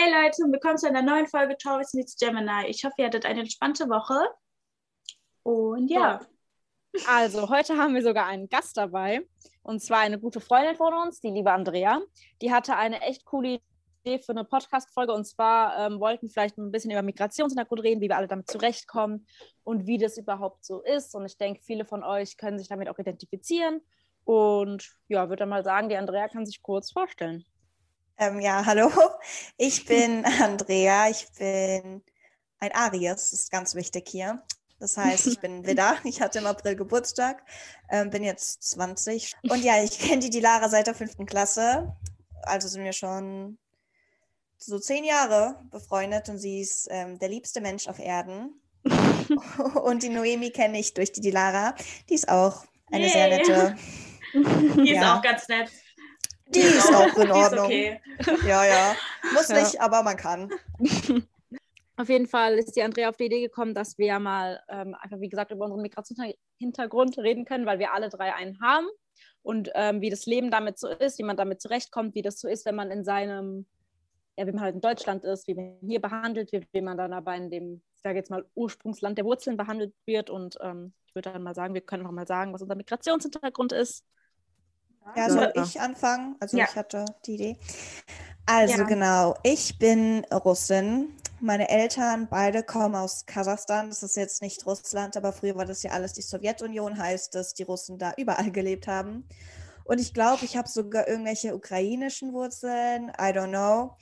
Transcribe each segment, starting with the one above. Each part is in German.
Hey Leute und willkommen zu einer neuen Folge Taurus Meets Gemini. Ich hoffe, ihr hattet eine entspannte Woche. Und ja. Also, heute haben wir sogar einen Gast dabei. Und zwar eine gute Freundin von uns, die liebe Andrea. Die hatte eine echt coole Idee für eine Podcast-Folge. Und zwar ähm, wollten vielleicht ein bisschen über Migrationshintergrund reden, wie wir alle damit zurechtkommen und wie das überhaupt so ist. Und ich denke, viele von euch können sich damit auch identifizieren. Und ja, würde dann mal sagen, die Andrea kann sich kurz vorstellen. Ähm, ja, hallo. Ich bin Andrea. Ich bin ein Aries, das ist ganz wichtig hier. Das heißt, ich bin Widder. Ich hatte im April Geburtstag, ähm, bin jetzt 20. Und ja, ich kenne die Dilara seit der fünften Klasse. Also sind wir schon so zehn Jahre befreundet und sie ist ähm, der liebste Mensch auf Erden. und die Noemi kenne ich durch die Dilara. Die ist auch eine Yay. sehr nette. Die ist ja. auch ganz nett. Die ist auch in Ordnung. Okay. Ja, ja. Muss ja. nicht, aber man kann. Auf jeden Fall ist die Andrea auf die Idee gekommen, dass wir ja mal ähm, einfach, wie gesagt, über unseren Migrationshintergrund reden können, weil wir alle drei einen haben und ähm, wie das Leben damit so ist, wie man damit zurechtkommt, wie das so ist, wenn man in seinem, ja, wie man halt in Deutschland ist, wie man hier behandelt wird, wie man dann aber in dem, ich sage jetzt mal, Ursprungsland der Wurzeln behandelt wird. Und ähm, ich würde dann mal sagen, wir können noch mal sagen, was unser Migrationshintergrund ist. Ja, soll ich anfangen? Also ja. ich hatte die Idee. Also ja. genau, ich bin Russin. Meine Eltern beide kommen aus Kasachstan. Das ist jetzt nicht Russland, aber früher war das ja alles die Sowjetunion, heißt dass die Russen da überall gelebt haben. Und ich glaube, ich habe sogar irgendwelche ukrainischen Wurzeln. I don't know.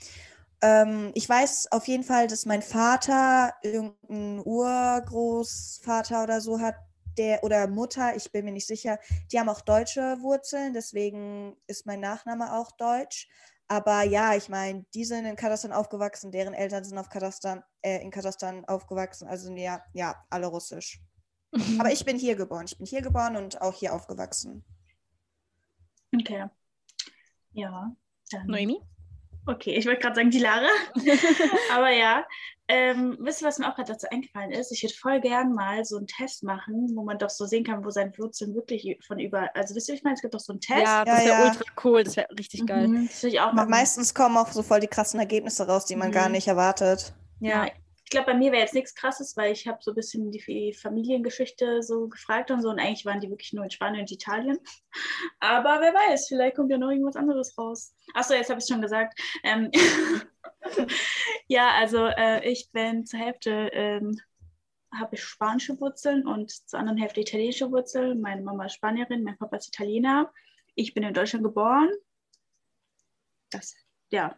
Ähm, ich weiß auf jeden Fall, dass mein Vater irgendeinen Urgroßvater oder so hat, der oder Mutter, ich bin mir nicht sicher, die haben auch deutsche Wurzeln, deswegen ist mein Nachname auch deutsch. Aber ja, ich meine, die sind in Kasachstan aufgewachsen, deren Eltern sind auf Kasachstan, äh, in Kasachstan aufgewachsen, also ja, ja, alle russisch. Aber ich bin hier geboren. Ich bin hier geboren und auch hier aufgewachsen. Okay. Ja. Dann. Noemi? Okay, ich wollte gerade sagen die Lara. Aber ja, ähm, wisst ihr, was mir auch gerade dazu eingefallen ist? Ich würde voll gern mal so einen Test machen, wo man doch so sehen kann, wo seine Wurzeln wirklich von über. Also wisst ihr, ich meine, es gibt doch so einen Test. Ja, das wäre ja. ultra cool, das wäre richtig geil. Mhm, das würde ich auch machen. Meistens kommen auch so voll die krassen Ergebnisse raus, die man mhm. gar nicht erwartet. Ja, ich glaube, bei mir wäre jetzt nichts krasses, weil ich habe so ein bisschen die Familiengeschichte so gefragt und so und eigentlich waren die wirklich nur in Spanien und Italien. Aber wer weiß, vielleicht kommt ja noch irgendwas anderes raus. Achso, jetzt habe ich es schon gesagt. Ähm ja, also äh, ich bin zur Hälfte ähm, habe ich spanische Wurzeln und zur anderen Hälfte italienische Wurzeln. Meine Mama ist Spanierin, mein Papa ist Italiener. Ich bin in Deutschland geboren. Das, ja,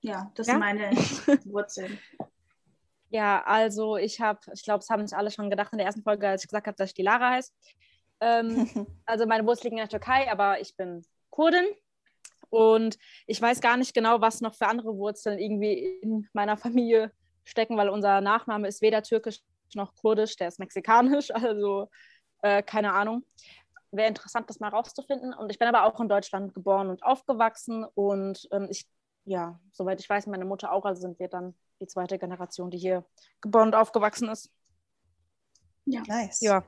ja, das ja? sind meine Wurzeln. Ja, also ich habe, ich glaube, es haben sich alle schon gedacht in der ersten Folge, als ich gesagt habe, dass ich die Lara heiße. Ähm, also meine Wurzeln liegen in der Türkei, aber ich bin Kurdin und ich weiß gar nicht genau, was noch für andere Wurzeln irgendwie in meiner Familie stecken, weil unser Nachname ist weder türkisch noch kurdisch, der ist mexikanisch, also äh, keine Ahnung. Wäre interessant, das mal rauszufinden. Und ich bin aber auch in Deutschland geboren und aufgewachsen und ähm, ich, ja, soweit ich weiß, meine Mutter auch, also sind wir dann die zweite Generation, die hier geboren und aufgewachsen ist. Ja. Nice. Ja.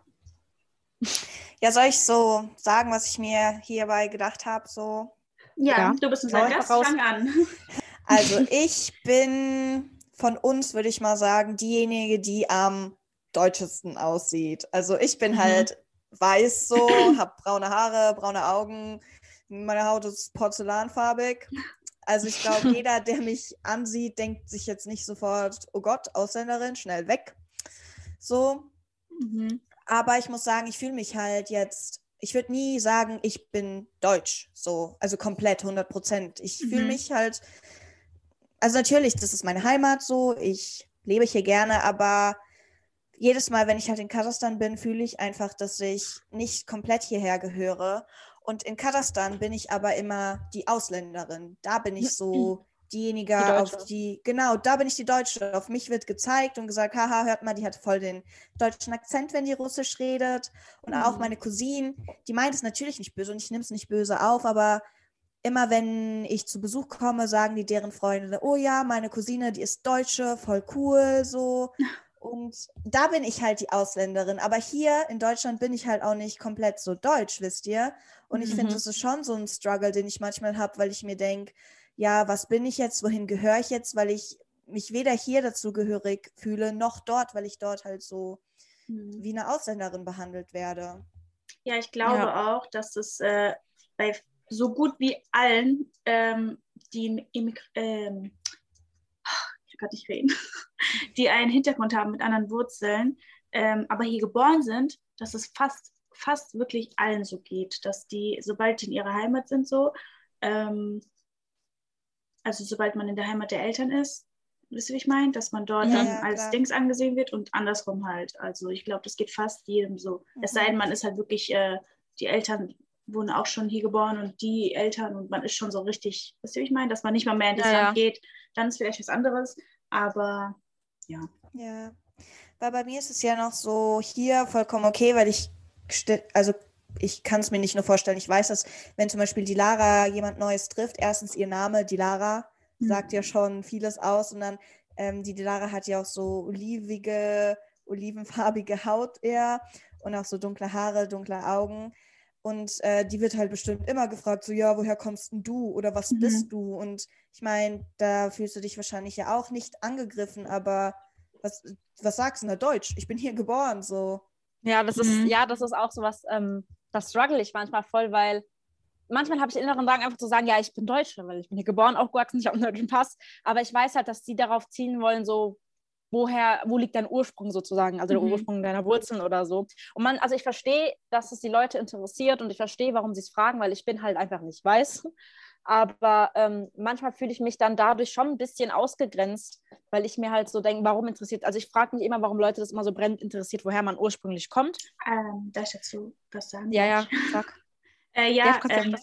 Ja, soll ich so sagen, was ich mir hierbei gedacht habe? So? Ja, ja, du bist unser Gast, fang an. Also ich bin von uns, würde ich mal sagen, diejenige, die am deutschesten aussieht. Also ich bin mhm. halt weiß so, habe braune Haare, braune Augen, meine Haut ist porzellanfarbig also ich glaube, jeder, der mich ansieht, denkt sich jetzt nicht sofort, oh Gott, Ausländerin, schnell weg. So. Mhm. Aber ich muss sagen, ich fühle mich halt jetzt, ich würde nie sagen, ich bin deutsch, so, also komplett, 100 Prozent. Ich mhm. fühle mich halt, also natürlich, das ist meine Heimat so, ich lebe hier gerne, aber jedes Mal, wenn ich halt in Kasachstan bin, fühle ich einfach, dass ich nicht komplett hierher gehöre und in Kasachstan bin ich aber immer die Ausländerin. Da bin ich so diejenige, die auf die, genau, da bin ich die Deutsche. Auf mich wird gezeigt und gesagt, haha, hört mal, die hat voll den deutschen Akzent, wenn die Russisch redet. Und mhm. auch meine Cousine, die meint es natürlich nicht böse und ich nehme es nicht böse auf, aber immer wenn ich zu Besuch komme, sagen die deren Freunde, oh ja, meine Cousine, die ist Deutsche, voll cool, so. Und da bin ich halt die Ausländerin. Aber hier in Deutschland bin ich halt auch nicht komplett so deutsch, wisst ihr? Und ich mhm. finde, das ist schon so ein Struggle, den ich manchmal habe, weil ich mir denke, ja, was bin ich jetzt, wohin gehöre ich jetzt, weil ich mich weder hier dazu gehörig fühle, noch dort, weil ich dort halt so mhm. wie eine Ausländerin behandelt werde. Ja, ich glaube ja. auch, dass es äh, bei so gut wie allen, ähm, die ähm, ich kann nicht reden, die einen Hintergrund haben mit anderen Wurzeln, ähm, aber hier geboren sind, dass es fast, fast wirklich allen so geht, dass die, sobald die in ihrer Heimat sind, so, ähm, also sobald man in der Heimat der Eltern ist, wisst ihr, wie ich meine? Dass man dort ja, dann ja, als Dings angesehen wird und andersrum halt. Also ich glaube, das geht fast jedem so. Mhm. Es sei denn, man ist halt wirklich, äh, die Eltern wurden auch schon hier geboren und die Eltern und man ist schon so richtig, wisst ihr, wie ich meine? Dass man nicht mal mehr in das ja, Land geht, dann ist vielleicht was anderes. Aber ja. Ja. Weil bei mir ist es ja noch so hier vollkommen okay, weil ich, also ich kann es mir nicht nur vorstellen, ich weiß, dass wenn zum Beispiel die Lara jemand Neues trifft, erstens ihr Name, die Lara, mhm. sagt ja schon vieles aus und dann ähm, die Lara hat ja auch so olivige, olivenfarbige Haut eher und auch so dunkle Haare, dunkle Augen. Und äh, die wird halt bestimmt immer gefragt, so, ja, woher kommst denn du oder was mhm. bist du? Und ich meine, da fühlst du dich wahrscheinlich ja auch nicht angegriffen, aber was, was sagst du in der Deutsch? Ich bin hier geboren, so. Ja, das ist, mhm. ja, das ist auch so was, ähm, das struggle ich manchmal voll, weil manchmal habe ich inneren Drang, einfach zu sagen, ja, ich bin Deutsche, weil ich bin hier geboren, aufgewachsen, ich habe einen deutschen Pass. Aber ich weiß halt, dass die darauf zielen wollen, so, woher, wo liegt dein Ursprung sozusagen, also mhm. der Ursprung deiner Wurzeln oder so. Und man, also ich verstehe, dass es die Leute interessiert und ich verstehe, warum sie es fragen, weil ich bin halt einfach nicht weiß. Aber ähm, manchmal fühle ich mich dann dadurch schon ein bisschen ausgegrenzt, weil ich mir halt so denke, warum interessiert, also ich frage mich immer, warum Leute das immer so brennend interessiert, woher man ursprünglich kommt. Ähm, darf ich dazu was sagen? Ja, ja, sag. äh, ja, ja ähm,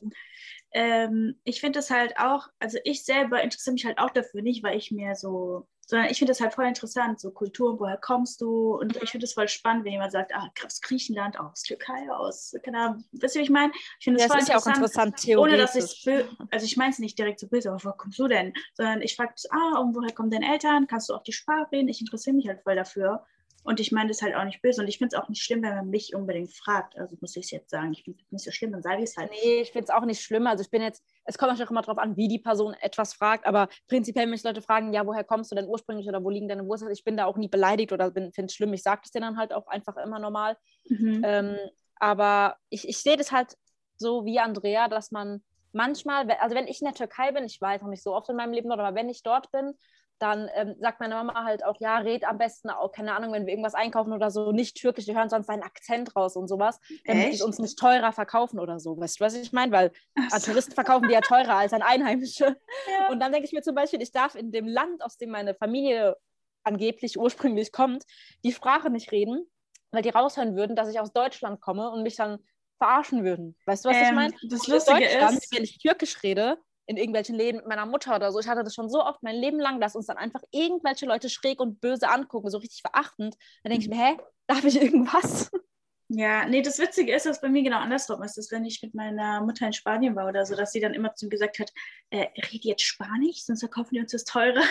ähm, ich finde das halt auch, also ich selber interessiere mich halt auch dafür nicht, weil ich mir so sondern ich finde das halt voll interessant, so Kulturen, woher kommst du? Und ich finde es voll spannend, wenn jemand sagt, ah, aus Griechenland, aus Türkei, aus, keine Ahnung, wisst ihr, wie ich meine? Ich finde das ja, voll ist interessant, ja auch interessant ohne dass ich, also ich meine es nicht direkt so böse, aber woher kommst du denn? Sondern ich frage, ah, und woher kommen deine Eltern? Kannst du auch die Sprache reden? Ich interessiere mich halt voll dafür. Und ich meine das halt auch nicht böse. Und ich finde es auch nicht schlimm, wenn man mich unbedingt fragt. Also muss ich es jetzt sagen. Ich finde es nicht so schlimm, dann sage ich es halt. Nee, ich finde es auch nicht schlimm. Also ich bin jetzt, es kommt auch immer darauf an, wie die Person etwas fragt. Aber prinzipiell, wenn mich Leute fragen, ja, woher kommst du denn ursprünglich oder wo liegen deine Wurzeln? Ich bin da auch nie beleidigt oder finde es schlimm. Ich sage es denen dann halt auch einfach immer normal. Mhm. Ähm, aber ich, ich sehe das halt so wie Andrea, dass man manchmal, also wenn ich in der Türkei bin, ich weiß noch nicht so oft in meinem Leben, aber wenn ich dort bin dann ähm, sagt meine Mama halt auch, ja, red am besten auch, keine Ahnung, wenn wir irgendwas einkaufen oder so, nicht türkisch, wir hören sonst seinen Akzent raus und sowas, damit die uns nicht teurer verkaufen oder so. Weißt du, was ich meine? Weil so. Touristen verkaufen die ja teurer als ein Einheimische. Ja. Und dann denke ich mir zum Beispiel, ich darf in dem Land, aus dem meine Familie angeblich ursprünglich kommt, die Sprache nicht reden, weil die raushören würden, dass ich aus Deutschland komme und mich dann verarschen würden. Weißt du, was ähm, ich meine? Das Lustige ist, wenn ich Türkisch rede, in irgendwelchen Läden mit meiner Mutter oder so. Ich hatte das schon so oft mein Leben lang, dass uns dann einfach irgendwelche Leute schräg und böse angucken, so richtig verachtend. Dann denke ich mir, hä, darf ich irgendwas? Ja, nee, das Witzige ist, dass bei mir genau andersrum ist, dass wenn ich mit meiner Mutter in Spanien war oder so, dass sie dann immer zu mir gesagt hat, äh, red jetzt Spanisch, sonst verkaufen die uns das teurer.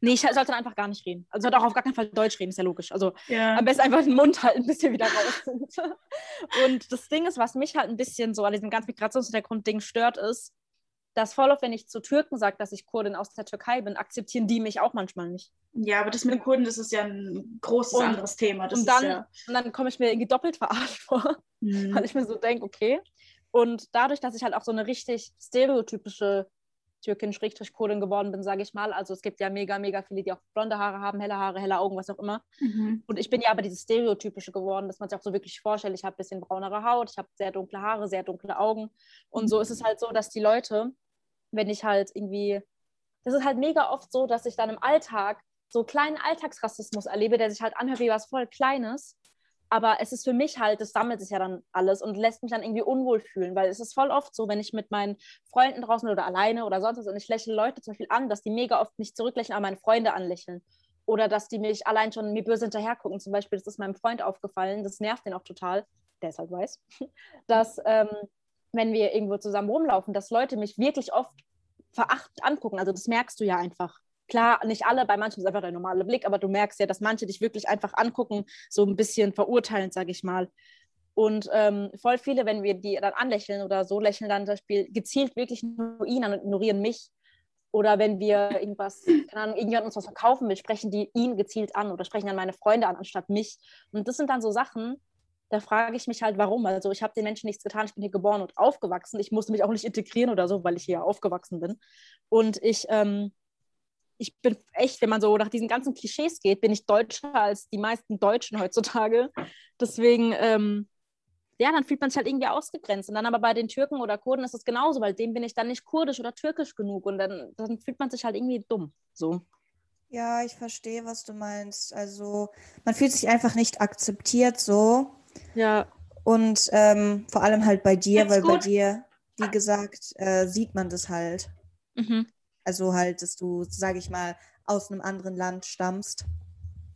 Nee, ich sollte dann einfach gar nicht reden. Also sollte auch auf gar keinen Fall Deutsch reden, ist ja logisch. Also ja. am besten einfach den Mund halten, bis wir wieder raus sind. Und das Ding ist, was mich halt ein bisschen so an diesem ganzen Migrationshintergrund-Ding stört, ist, dass voll oft, wenn ich zu Türken sage, dass ich Kurdin aus der Türkei bin, akzeptieren die mich auch manchmal nicht. Ja, aber das mit den Kurden, das ist ja ein großes und, anderes Thema. Das und, dann, ja dann komme ich mir irgendwie doppelt verarscht vor, mhm. weil ich mir so denke, okay. Und dadurch, dass ich halt auch so eine richtig stereotypische Türkin, Schrägstrich Kurdin geworden bin, sage ich mal. Also es gibt ja mega, mega viele, die auch blonde Haare haben, helle Haare, helle Augen, was auch immer. Mhm. Und ich bin ja aber dieses Stereotypische geworden, dass man sich auch so wirklich vorstellt, ich habe ein bisschen braunere Haut, ich habe sehr dunkle Haare, sehr dunkle Augen. Und mhm. so ist es halt so, dass die Leute wenn ich halt irgendwie, das ist halt mega oft so, dass ich dann im Alltag so kleinen Alltagsrassismus erlebe, der sich halt anhört wie was voll Kleines. Aber es ist für mich halt, das sammelt sich ja dann alles und lässt mich dann irgendwie unwohl fühlen, weil es ist voll oft so, wenn ich mit meinen Freunden draußen oder alleine oder sonst was und ich lächle Leute zum Beispiel an, dass die mega oft nicht zurücklächeln, aber meine Freunde anlächeln. Oder dass die mich allein schon mir böse hinterher gucken. Zum Beispiel, das ist meinem Freund aufgefallen, das nervt den auch total, der ist halt weiß, dass ähm, wenn wir irgendwo zusammen rumlaufen, dass Leute mich wirklich oft verachtend angucken. Also das merkst du ja einfach. Klar, nicht alle, bei manchen ist einfach der normale Blick, aber du merkst ja, dass manche dich wirklich einfach angucken, so ein bisschen verurteilend, sage ich mal. Und ähm, voll viele, wenn wir die dann anlächeln oder so, lächeln dann zum Beispiel gezielt wirklich nur ihn an und ignorieren mich. Oder wenn wir irgendwas, keine Ahnung, irgendjemand uns was verkaufen will, sprechen die ihn gezielt an oder sprechen dann meine Freunde an, anstatt mich. Und das sind dann so Sachen, da frage ich mich halt, warum. Also ich habe den Menschen nichts getan, ich bin hier geboren und aufgewachsen. Ich musste mich auch nicht integrieren oder so, weil ich hier aufgewachsen bin. Und ich, ähm, ich bin echt, wenn man so nach diesen ganzen Klischees geht, bin ich deutscher als die meisten Deutschen heutzutage. Deswegen, ähm, ja, dann fühlt man sich halt irgendwie ausgegrenzt. Und dann aber bei den Türken oder Kurden ist es genauso, weil dem bin ich dann nicht kurdisch oder türkisch genug. Und dann, dann fühlt man sich halt irgendwie dumm. So. Ja, ich verstehe, was du meinst. Also man fühlt sich einfach nicht akzeptiert so. Ja. Und ähm, vor allem halt bei dir, Jetzt weil bei gut. dir, wie gesagt, äh, sieht man das halt. Mhm. Also halt, dass du, sage ich mal, aus einem anderen Land stammst.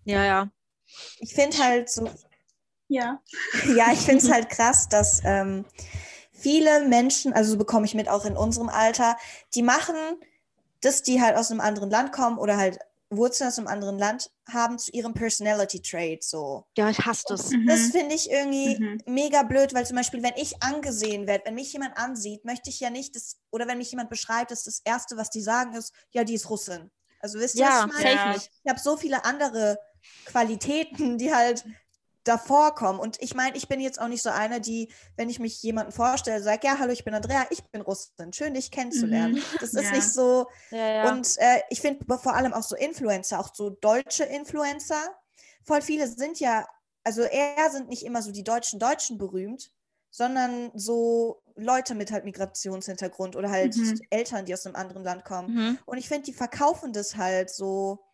Ja, ja. Ich finde halt so, Ja. ja, ich finde es halt krass, dass ähm, viele Menschen, also so bekomme ich mit auch in unserem Alter, die machen, dass die halt aus einem anderen Land kommen oder halt Wurzeln aus einem anderen Land haben zu ihrem Personality Trait so. Ja, ich hasse das. Das Mhm. finde ich irgendwie Mhm. mega blöd, weil zum Beispiel, wenn ich angesehen werde, wenn mich jemand ansieht, möchte ich ja nicht, das, oder wenn mich jemand beschreibt, dass das Erste, was die sagen, ist, ja, die ist Russin. Also wisst ihr, Ja, was ich meine? Ja. nicht. Ich habe so viele andere Qualitäten, die halt davor kommen. Und ich meine, ich bin jetzt auch nicht so eine, die, wenn ich mich jemandem vorstelle, sagt, ja, hallo, ich bin Andrea, ich bin Russin. Schön, dich kennenzulernen. Mhm. Das ist Ja. nicht so, Ja, ja. und äh, ich finde vor allem auch so Influencer, auch so deutsche Influencer, voll viele sind ja, also eher sind nicht immer so die deutschen Deutschen berühmt, sondern so Leute mit halt Migrationshintergrund oder halt Mhm. Eltern, die aus einem anderen Land kommen. mhm. Und ich finde, die verkaufen das halt so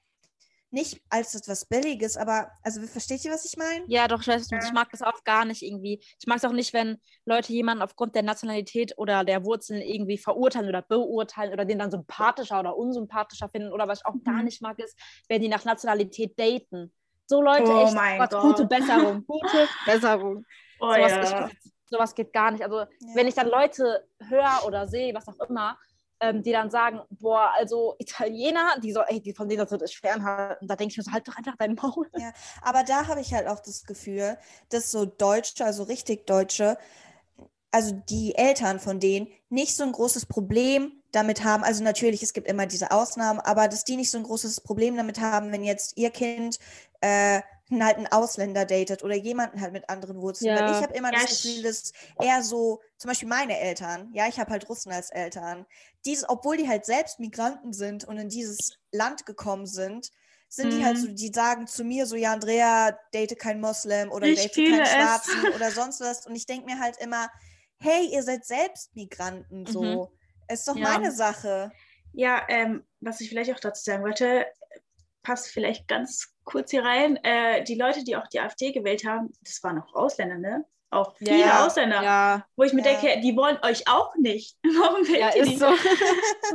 nicht als etwas Billiges, aber, also versteht ihr, was ich meine? Ja, doch, ich weiß, Ja. ich mag das auch gar nicht irgendwie. Ich mag es auch nicht, wenn Leute jemanden aufgrund der Nationalität oder der Wurzeln irgendwie verurteilen oder beurteilen oder den dann sympathischer oder unsympathischer finden. Oder was ich auch gar Mhm. nicht mag, ist, wenn die nach Nationalität daten. So Leute, Oh echt, mein Gott, Gott. gute Besserung. Gute Besserung. Oh sowas, ja. ich, sowas geht gar nicht. Also, wenn ich dann Leute höre oder sehe, was auch immer, ähm, die dann sagen, boah, also Italiener, die so, ey, die von denen sollte ich fernhalten. Da denke ich mir so, halt doch einfach dein Maul. Aber da habe ich halt auch das Gefühl, dass so Deutsche, also richtig Deutsche, also die Eltern von denen nicht so ein großes Problem damit haben. Also natürlich, es gibt immer diese Ausnahmen, aber dass die nicht so ein großes Problem damit haben, wenn jetzt ihr Kind äh, halt einen Ausländer datet oder jemanden halt mit anderen Wurzeln. Weil Ja. ich habe immer Ja, das Gefühl, dass eher so, zum Beispiel meine Eltern, ja, ich habe halt Russen als Eltern, diese, obwohl die halt selbst Migranten sind und in dieses Land gekommen sind, sind die halt Mhm. so, die sagen zu mir so, ja, Andrea, date kein Moslem oder Ich date keinen es. Schwarzen oder sonst was. Und ich denke mir halt immer, hey, ihr seid selbst Migranten, so. Ist doch Ja. meine Sache. Ja, ähm, was ich vielleicht auch dazu sagen wollte, passt vielleicht ganz kurz hier rein. Äh, die Leute, die auch die AfD gewählt haben, das waren auch Ausländer, ne? Auch viele Ja, Ausländer. Ja, Wo ich mir Ja. denke, die wollen euch auch nicht. Warum wählt ja ihr die? so.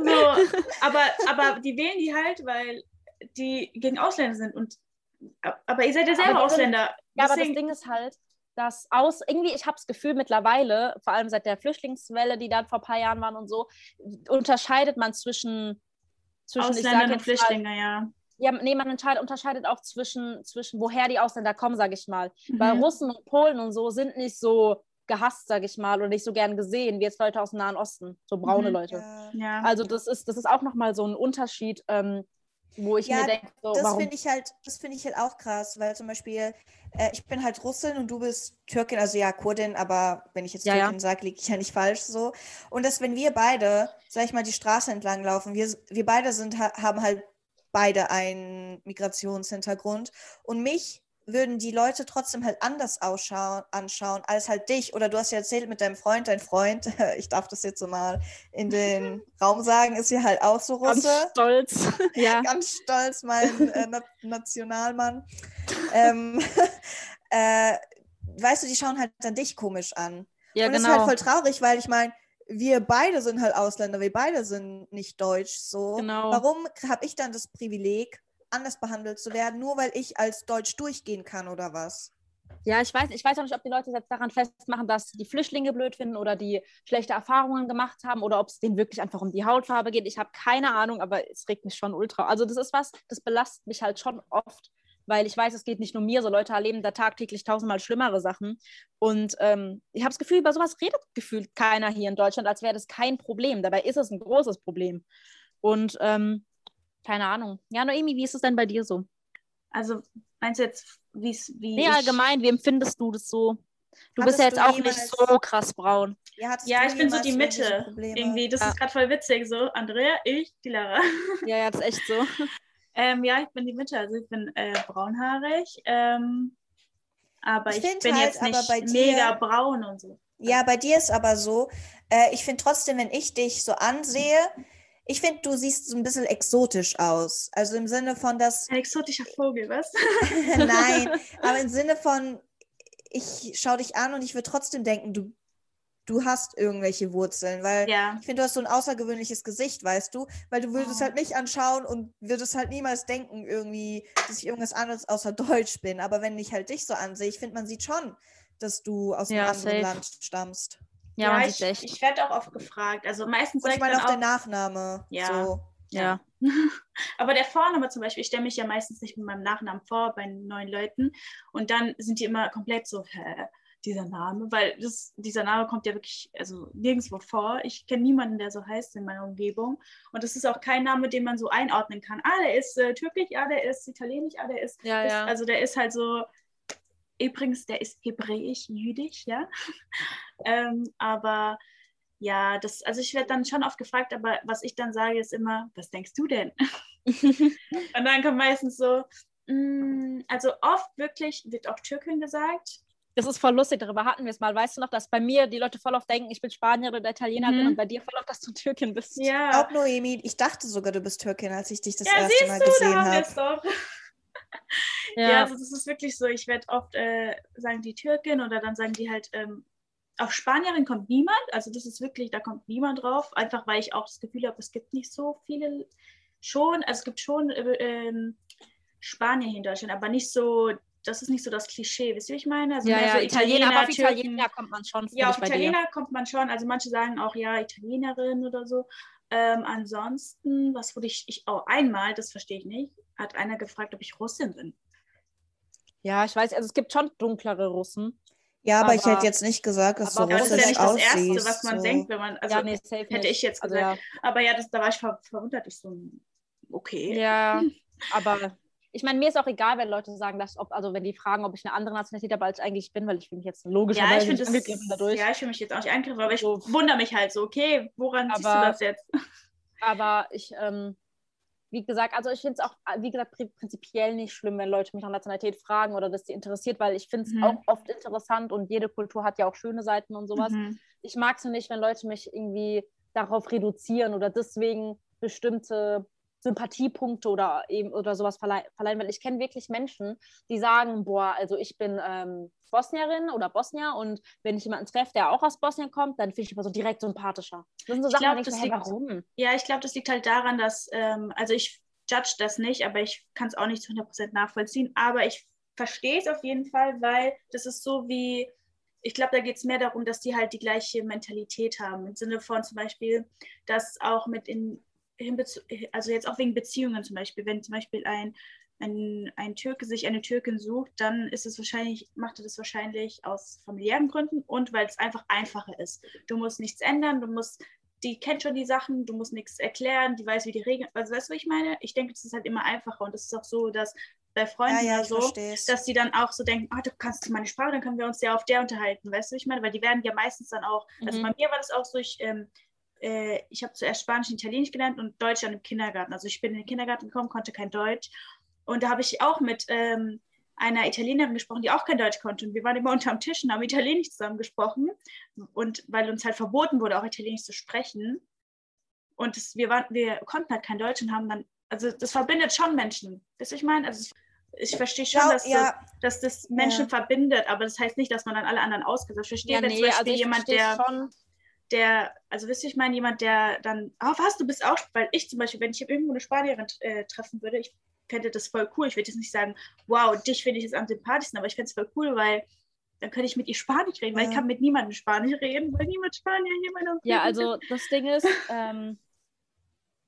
So, aber, aber die wählen die halt, weil die gegen Ausländer sind. Und, aber ihr seid ja selber die sind- Ausländer. Ja, aber das Ding ist halt, dass aus, irgendwie, ich habe das Gefühl mittlerweile, vor allem seit der Flüchtlingswelle, die dann vor ein paar Jahren waren und so, unterscheidet man zwischen, zwischen Ausländer und jetzt mal, Flüchtlinge, ja. Ja, nee, man entscheidet, unterscheidet auch zwischen, zwischen, woher die Ausländer kommen, sage ich mal. Weil Mhm. Russen und Polen und so sind nicht so gehasst, sage ich mal, oder nicht so gern gesehen wie jetzt Leute aus dem Nahen Osten, so braune Mhm. Leute. Ja, Ja. Also das ist, das ist auch nochmal so ein Unterschied, ähm, wo ich Ja, mir denke, so, das warum finde ich halt, das finde ich halt auch krass, weil zum Beispiel, äh, ich bin halt Russin und du bist Türkin, also ja, Kurdin, aber wenn ich jetzt Ja, ja. Türkin sage, liege ich ja nicht falsch so. Und dass wenn wir beide, sag ich mal, die Straße entlang laufen, wir, wir beide sind, ha- haben halt beide einen Migrationshintergrund und mich würden die Leute trotzdem halt anders ausschauen, anschauen als halt dich. Oder du hast ja erzählt mit deinem Freund, dein Freund, ich darf das jetzt so mal in den Raum sagen, ist ja halt auch so ganz Russe stolz. ja. ganz stolz, mein äh, Na Nationalmann. ähm, äh, weißt du, die schauen halt dann dich komisch an. ja, und es genau. ist halt voll traurig, weil ich meine, wir beide sind halt Ausländer, wir beide sind nicht deutsch. So, Genau. warum habe ich dann das Privileg, anders behandelt zu werden, nur weil ich als Deutsch durchgehen kann oder was? Ja, ich weiß, ich weiß auch nicht, ob die Leute jetzt daran festmachen, dass die Flüchtlinge blöd finden oder die schlechte Erfahrungen gemacht haben oder ob es denen wirklich einfach um die Hautfarbe geht. Ich habe keine Ahnung, aber es regt mich schon ultra. Also das ist was, das belastet mich halt schon oft, weil ich weiß, es geht nicht nur mir, so Leute erleben da tagtäglich tausendmal schlimmere Sachen. Und ähm, ich habe das Gefühl, über sowas redet gefühlt keiner hier in Deutschland, als wäre das kein Problem. Dabei ist es ein großes Problem. Und ähm, keine Ahnung. Ja, Noemi, wie ist es denn bei dir so? Also meinst du jetzt, wie's, wie Nee, allgemein, wie empfindest du das so? Du bist Hattest ja jetzt auch nicht so krass braun. Ja, Ja, ich bin so die Mitte. Irgendwie, das Ja. ist gerade voll witzig so. Andrea, ich, die Lara. Ja, ja, das ist echt so. Ähm, ja, ich bin die Mitte, also ich bin äh, braunhaarig. Ähm, aber Ich ich, bin halt, jetzt aber nicht bei dir- mega braun und so. Ja, bei dir ist aber so, äh, ich finde trotzdem, wenn ich dich so ansehe, ich finde, du siehst so ein bisschen exotisch aus. Also im Sinne von, dass, Ein exotischer Vogel, was? nein, aber im Sinne von, ich schaue dich an und ich würde trotzdem denken, du, du hast irgendwelche Wurzeln, weil ja. ich finde, du hast so ein außergewöhnliches Gesicht, weißt du, weil du würdest Oh. halt mich anschauen und würdest halt niemals denken, irgendwie, dass ich irgendwas anderes außer Deutsch bin. Aber wenn ich halt dich so ansehe, ich finde, man sieht schon, dass du aus einem Ja, anderen safe. Land stammst. Ja, man ich, echt. ich werde auch oft gefragt. Also meistens Und ich ich meine dann auch der auch, Nachname. Ja. So. ja. aber der Vorname zum Beispiel, ich stelle mich ja meistens nicht mit meinem Nachnamen vor bei neuen Leuten und dann sind die immer komplett so, hä, dieser Name, weil das, dieser Name kommt ja wirklich, also nirgendwo vor. Ich kenne niemanden, der so heißt in meiner Umgebung und das ist auch kein Name, den man so einordnen kann. Ah, der ist äh, türkisch, ah, der ist italienisch, ah, der ist, Ja, ist ja. also der ist halt so, übrigens, der ist hebräisch, jüdisch, ja, ähm, aber ja, das, also ich werde dann schon oft gefragt, aber was ich dann sage, ist immer, was denkst du denn? Und dann kommt meistens so, mm, also oft wirklich wird auch Türkin gesagt. Das ist voll lustig, darüber hatten wir es mal. Weißt du noch, dass bei mir die Leute voll oft denken, ich bin Spanierin oder Italienerin Mhm. und bei dir voll oft, dass du Türkin bist. Ja, Auch Noemi, ich dachte sogar, du bist Türkin, als ich dich das ja erste siehst Mal du, da gesehen haben wir habe. es doch. Ja, Ja, also das ist wirklich so. Ich werde oft äh, sagen die Türkin oder dann sagen die halt, ähm, auf Spanierin kommt niemand. Also das ist wirklich, da kommt niemand drauf. Einfach weil ich auch das Gefühl habe, es gibt nicht so viele schon, also es gibt schon äh, ähm, Spanier hier in Deutschland, aber nicht so, das ist nicht so das Klischee, wisst ihr, wie ich meine? Also ja, mehr ja so Italiener, aber auf. Italiener kommt man schon. Ja, auf ich, bei dir. Italiener kommt man schon. Also manche sagen auch ja Italienerin oder so. Ähm, ansonsten, was wurde ich, ich oh, einmal, das verstehe ich nicht, hat einer gefragt, ob ich Russin bin. Ja, ich weiß, also es gibt schon dunklere Russen. Ja, aber, ich Aber- hätte jetzt nicht gesagt, dass aber du Ja, das ist ja russisch nicht das. Erste, was man so. denkt, wenn man, also ja, nee, safe hätte nicht. ich jetzt also, gesagt. ja. aber ja, das, da war ich ver verwundert. Ich so, okay. Ja, aber ich meine, mir ist auch egal, wenn Leute sagen, dass, ob, also wenn die fragen, ob ich eine andere Nationalität habe, als ich eigentlich bin, weil ich fühle mich jetzt Ja, logischerweise ich finde nicht das, angegriffen dadurch. ja, ich fühle mich jetzt auch nicht angegriffen, aber ich So. wundere mich halt so, okay, woran siehst du Aber- das jetzt? Aber ich, ähm, wie gesagt, also ich finde es auch, wie gesagt, pri- prinzipiell nicht schlimm, wenn Leute mich nach Nationalität fragen oder dass die interessiert, weil ich finde es Mhm. auch oft interessant und jede Kultur hat ja auch schöne Seiten und sowas. Mhm. Ich mag es nicht, wenn Leute mich irgendwie darauf reduzieren oder deswegen bestimmte Sympathiepunkte oder eben oder sowas verlei verleihen, weil ich kenne wirklich Menschen, die sagen, boah, also ich bin ähm, Bosnierin oder Bosnier und wenn ich jemanden treffe, der auch aus Bosnien kommt, dann finde ich immer so direkt sympathischer. Das sind so Ich Sachen, glaub, das denke, hey, liegt- warum? Ja, ich glaube, das liegt halt daran, dass, ähm, also ich judge das nicht, aber ich kann es auch nicht zu 100% nachvollziehen, aber ich verstehe es auf jeden Fall, weil das ist so wie, ich glaube, da geht es mehr darum, dass die halt die gleiche Mentalität haben, im Sinne von zum Beispiel, dass auch mit in, also jetzt auch wegen Beziehungen zum Beispiel, wenn zum Beispiel ein, ein, ein Türke sich eine Türkin sucht, dann ist es wahrscheinlich, macht er das wahrscheinlich aus familiären Gründen und weil es einfach einfacher ist. Du musst nichts ändern, du musst die kennt schon die Sachen, du musst nichts erklären, die weiß, wie die Regeln, also weißt du, was ich meine? Ich denke, das ist halt immer einfacher und es ist auch so, dass bei Ja, Freunden ja, ich so, verstehe es. dass die dann auch so denken, ah, du kannst meine Sprache, dann können wir uns ja auf der unterhalten, weißt du, wie ich meine? Weil die werden ja meistens dann auch, also Mhm. bei mir war das auch so, ich, ähm, äh, ich habe zuerst Spanisch und Italienisch gelernt und Deutsch dann im Kindergarten. Also ich bin in den Kindergarten gekommen, konnte kein Deutsch und da habe ich auch mit ähm, einer Italienerin gesprochen, die auch kein Deutsch konnte. Und wir waren immer unterm Tisch und haben Italienisch zusammen gesprochen. Und weil uns halt verboten wurde, auch Italienisch zu sprechen. Und das, wir, waren, wir konnten halt kein Deutsch und haben dann, also das verbindet schon Menschen. Wisst ihr, ich meine? Also ich verstehe schon, Ja, dass, ja, das, dass das Menschen Ja. verbindet, aber das heißt nicht, dass man dann alle anderen ausgesetzt. Ich verstehe, Ja, wenn nee, zum Beispiel also ich jemand, der, schon. Der, also wisst ihr, ich meine, jemand, der dann, oh was, du bist auch, weil ich zum Beispiel, wenn ich irgendwo eine Spanierin äh, treffen würde, ich fände das voll cool. Ich würde jetzt nicht sagen, wow, dich finde ich jetzt am sympathischsten, aber ich fände es voll cool, weil dann könnte ich mit ihr Spanisch reden, weil Ja. ich kann mit niemandem Spanisch reden, weil niemand Spanier hier in meiner Ja, also das Ding ist, ähm,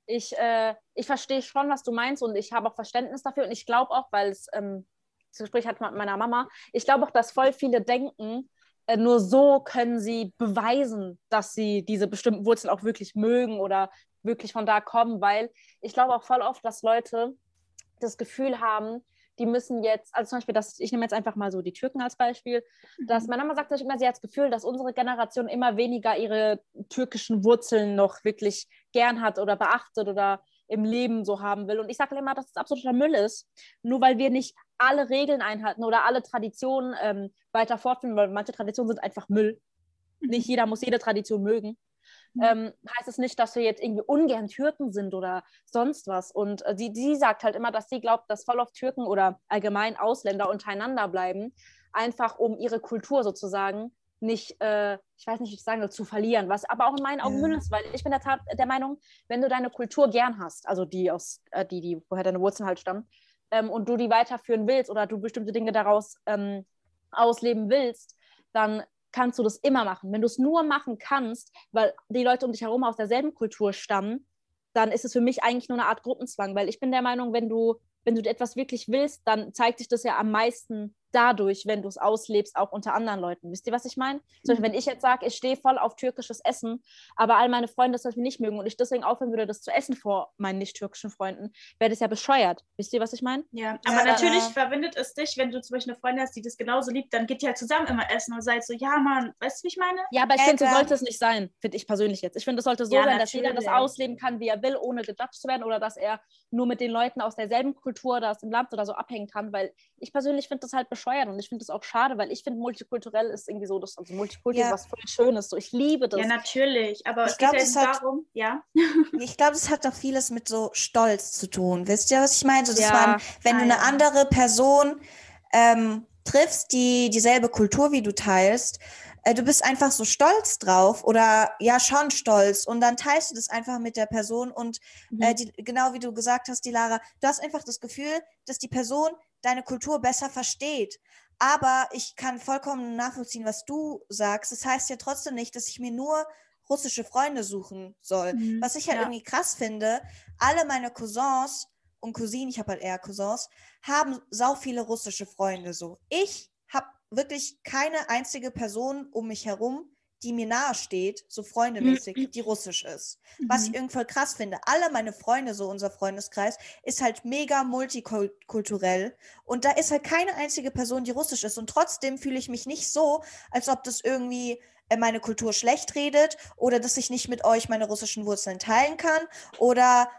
ich, äh, ich verstehe schon, was du meinst und ich habe auch Verständnis dafür und ich glaube auch, weil es, ähm, das Gespräch ich mit meiner Mama, ich glaube auch, dass voll viele denken, nur so können sie beweisen, dass sie diese bestimmten Wurzeln auch wirklich mögen oder wirklich von da kommen, weil ich glaube auch voll oft, dass Leute das Gefühl haben, die müssen jetzt, also zum Beispiel, dass, ich nehme jetzt einfach mal so die Türken als Beispiel, dass mhm. meine Mama sagt immer, sie hat das Gefühl, dass unsere Generation immer weniger ihre türkischen Wurzeln noch wirklich gern hat oder beachtet oder im Leben so haben will. Und ich sage immer, dass es absoluter Müll ist, nur weil wir nicht alle Regeln einhalten oder alle Traditionen ähm, weiter fortführen, weil manche Traditionen sind einfach Müll. Nicht jeder muss jede Tradition mögen. Mhm. Ähm, heißt es nicht, dass wir jetzt irgendwie ungern Türken sind oder sonst was. Und äh, die, die sagt halt immer, dass sie glaubt, dass voll oft Türken oder allgemein Ausländer untereinander bleiben, einfach um ihre Kultur sozusagen nicht, äh, ich weiß nicht, wie ich sagen soll, zu verlieren, was aber auch in meinen Augen ja. Müll ist, weil ich bin der, Tat, der Meinung, wenn du deine Kultur gern hast, also die aus, äh, die, die, woher deine Wurzeln halt stammen, ähm, und du die weiterführen willst oder du bestimmte Dinge daraus ähm, ausleben willst, dann kannst du das immer machen. Wenn du es nur machen kannst, weil die Leute um dich herum aus derselben Kultur stammen, dann ist es für mich eigentlich nur eine Art Gruppenzwang, weil ich bin der Meinung, wenn du, wenn du etwas wirklich willst, dann zeigt sich das ja am meisten dadurch, wenn du es auslebst, auch unter anderen Leuten. Wisst ihr, was ich meine? Zum Beispiel, wenn ich jetzt sage, ich stehe voll auf türkisches Essen, aber all meine Freunde das nicht mögen und ich deswegen aufhören würde, das zu essen vor meinen nicht-türkischen Freunden, wäre das ja bescheuert. Wisst ihr, was ich meine? Ja, aber ja, natürlich äh, verbindet es dich, wenn du zum Beispiel eine Freundin hast, die das genauso liebt, dann geht ihr halt zusammen immer essen und seid so, ja, Mann, weißt du, wie ich meine? Ja, aber ich finde, so sollte es nicht sein, finde ich persönlich jetzt. Ich finde, es sollte so ja, sein, natürlich. dass jeder das ausleben kann, wie er will, ohne gejudged zu werden oder dass er nur mit den Leuten aus derselben Kultur aus dem Land oder so abhängen kann, weil ich persönlich finde das halt bescheuert und ich finde das auch schade, weil ich finde, multikulturell ist irgendwie so, das, also Multikultur ja. ist was voll Schönes. So, ich liebe das. Ja, natürlich, aber ich glaube, es hat, darum, ja. ich glaube, es hat doch vieles mit so Stolz zu tun. Wisst ihr, was ich meine? So, dass ja. man, wenn ah, du eine ja. andere Person ähm, triffst, die dieselbe Kultur wie du teilst, äh, du bist einfach so stolz drauf oder ja schon stolz und dann teilst du das einfach mit der Person und äh, mhm. äh, die, genau wie du gesagt hast, die Lara, du hast einfach das Gefühl, dass die Person deine Kultur besser versteht. Aber ich kann vollkommen nachvollziehen, was du sagst. Das heißt ja trotzdem nicht, dass ich mir nur russische Freunde suchen soll. Mhm, was ich halt ja. irgendwie krass finde, alle meine Cousins und Cousinen, ich habe halt eher Cousins, haben sau viele russische Freunde so. Ich habe wirklich keine einzige Person um mich herum, die mir nahe steht, so freundemäßig, mhm. die russisch ist. Mhm. Was ich irgendwie voll krass finde. Alle meine Freunde, so unser Freundeskreis, ist halt mega multikulturell. Und da ist halt keine einzige Person, die russisch ist. Und trotzdem fühle ich mich nicht so, als ob das irgendwie äh, meine Kultur schlecht redet oder dass ich nicht mit euch meine russischen Wurzeln teilen kann oder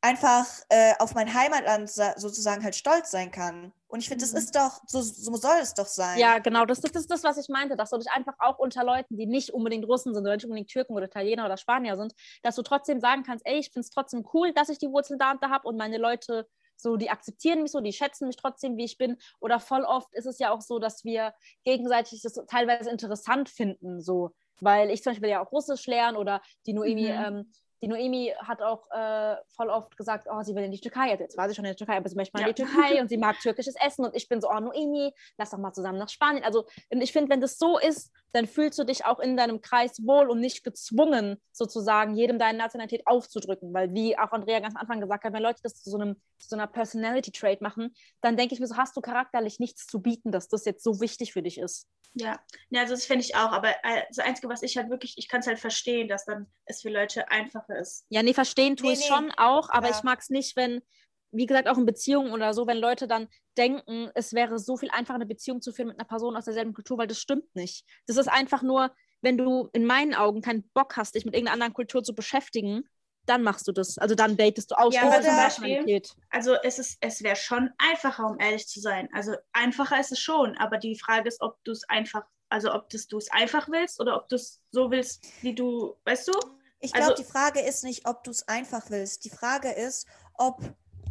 einfach äh, auf mein Heimatland sozusagen halt stolz sein kann. Und ich finde, das mhm. ist doch, so, so, soll es doch sein. Ja, genau, das, das, ist das, was ich meinte, dass du dich einfach auch unter Leuten, die nicht unbedingt Russen sind oder nicht unbedingt Türken oder Italiener oder Spanier sind, dass du trotzdem sagen kannst, ey, ich finde es trotzdem cool, dass ich die Wurzeln da und da habe und meine Leute so, die akzeptieren mich so, die schätzen mich trotzdem, wie ich bin. Oder voll oft ist es ja auch so, dass wir gegenseitig das teilweise interessant finden, so weil ich zum Beispiel ja auch Russisch lernen oder die Noemi mhm. ähm, die Noemi hat auch äh, voll oft gesagt, oh, sie will in die Türkei. Also jetzt war sie schon in der Türkei, aber sie möchte mal ja. in die Türkei und sie mag türkisches Essen. Und ich bin so, oh, Noemi, lass doch mal zusammen nach Spanien. Also ich finde, wenn das so ist, dann fühlst du dich auch in deinem Kreis wohl und nicht gezwungen, sozusagen jedem deine Nationalität aufzudrücken. Weil, wie auch Andrea ganz am Anfang gesagt hat, wenn Leute das zu so, einem, zu so einer Personality-Trait machen, dann denke ich mir so, hast du charakterlich nichts zu bieten, dass das jetzt so wichtig für dich ist. Ja, ja also das finde ich auch. Aber äh, das Einzige, was ich halt wirklich, ich kann es halt verstehen, dass dann es für Leute einfacher ist. Ja, nee, verstehen tue nee, ich nee. schon auch, aber ja. ich mag es nicht, wenn wie gesagt, auch in Beziehungen oder so, wenn Leute dann denken, es wäre so viel einfacher, eine Beziehung zu führen mit einer Person aus derselben Kultur, weil das stimmt nicht. Das ist einfach nur, wenn du in meinen Augen keinen Bock hast, dich mit irgendeiner anderen Kultur zu beschäftigen, dann machst du das. Also dann datest du aus. Ja, aber zum Beispiel, also es, ist, es wäre schon einfacher, um ehrlich zu sein. Also einfacher ist es schon, aber die Frage ist, ob du es einfach, also ob du es einfach willst oder ob du es so willst, wie du, weißt du? Ich glaube, also, die Frage ist nicht, ob du es einfach willst. Die Frage ist, ob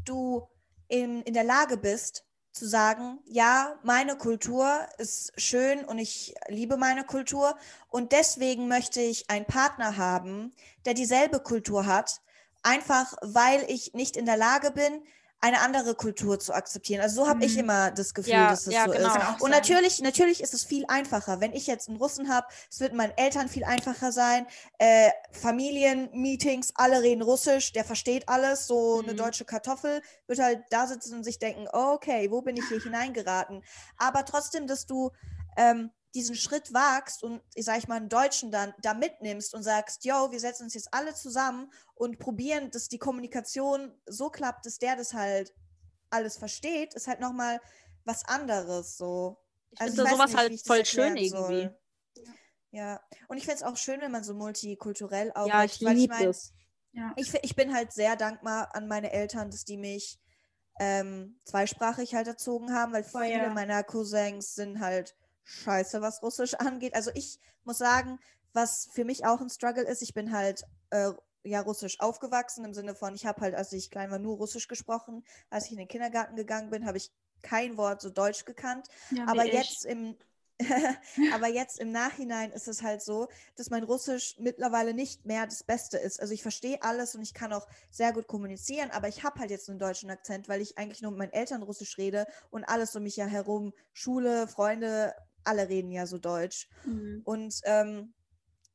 du in, in der Lage bist, zu sagen, ja, meine Kultur ist schön und ich liebe meine Kultur und deswegen möchte ich einen Partner haben, der dieselbe Kultur hat, einfach weil ich nicht in der Lage bin, eine andere Kultur zu akzeptieren. Also so habe mhm. ich immer das Gefühl, ja, dass es ja, so genau. ist. Und natürlich, natürlich ist es viel einfacher. Wenn ich jetzt einen Russen habe, es wird meinen Eltern viel einfacher sein. Äh, Familienmeetings, alle reden Russisch, der versteht alles. So mhm. eine deutsche Kartoffel wird halt da sitzen und sich denken, okay, wo bin ich hier hineingeraten? Aber trotzdem, dass du ähm, diesen Schritt wagst und, ich sag ich mal, einen Deutschen dann da mitnimmst und sagst, yo, wir setzen uns jetzt alle zusammen und probieren, dass die Kommunikation so klappt, dass der das halt alles versteht, ist halt nochmal was anderes so. Ich also finde sowas nicht, halt voll schön irgendwie. Soll. Ja, und ich finde es auch schön, wenn man so multikulturell auch. Ja, ich liebe es. Ja. Ich, ich bin halt sehr dankbar an meine Eltern, dass die mich ähm, zweisprachig halt erzogen haben, weil viele ja. meiner Cousins sind halt scheiße, was Russisch angeht. Also ich muss sagen, was für mich auch ein Struggle ist, ich bin halt äh, ja Russisch aufgewachsen im Sinne von, ich habe halt, als ich klein war, nur Russisch gesprochen. Als ich in den Kindergarten gegangen bin, habe ich kein Wort so Deutsch gekannt. Ja, Aber jetzt im Aber jetzt im Nachhinein ist es halt so, dass mein Russisch mittlerweile nicht mehr das Beste ist. Also ich verstehe alles und ich kann auch sehr gut kommunizieren, aber ich habe halt jetzt einen deutschen Akzent, weil ich eigentlich nur mit meinen Eltern Russisch rede und alles um mich ja herum, Schule, Freunde, alle reden ja so Deutsch. Mhm. Und ähm,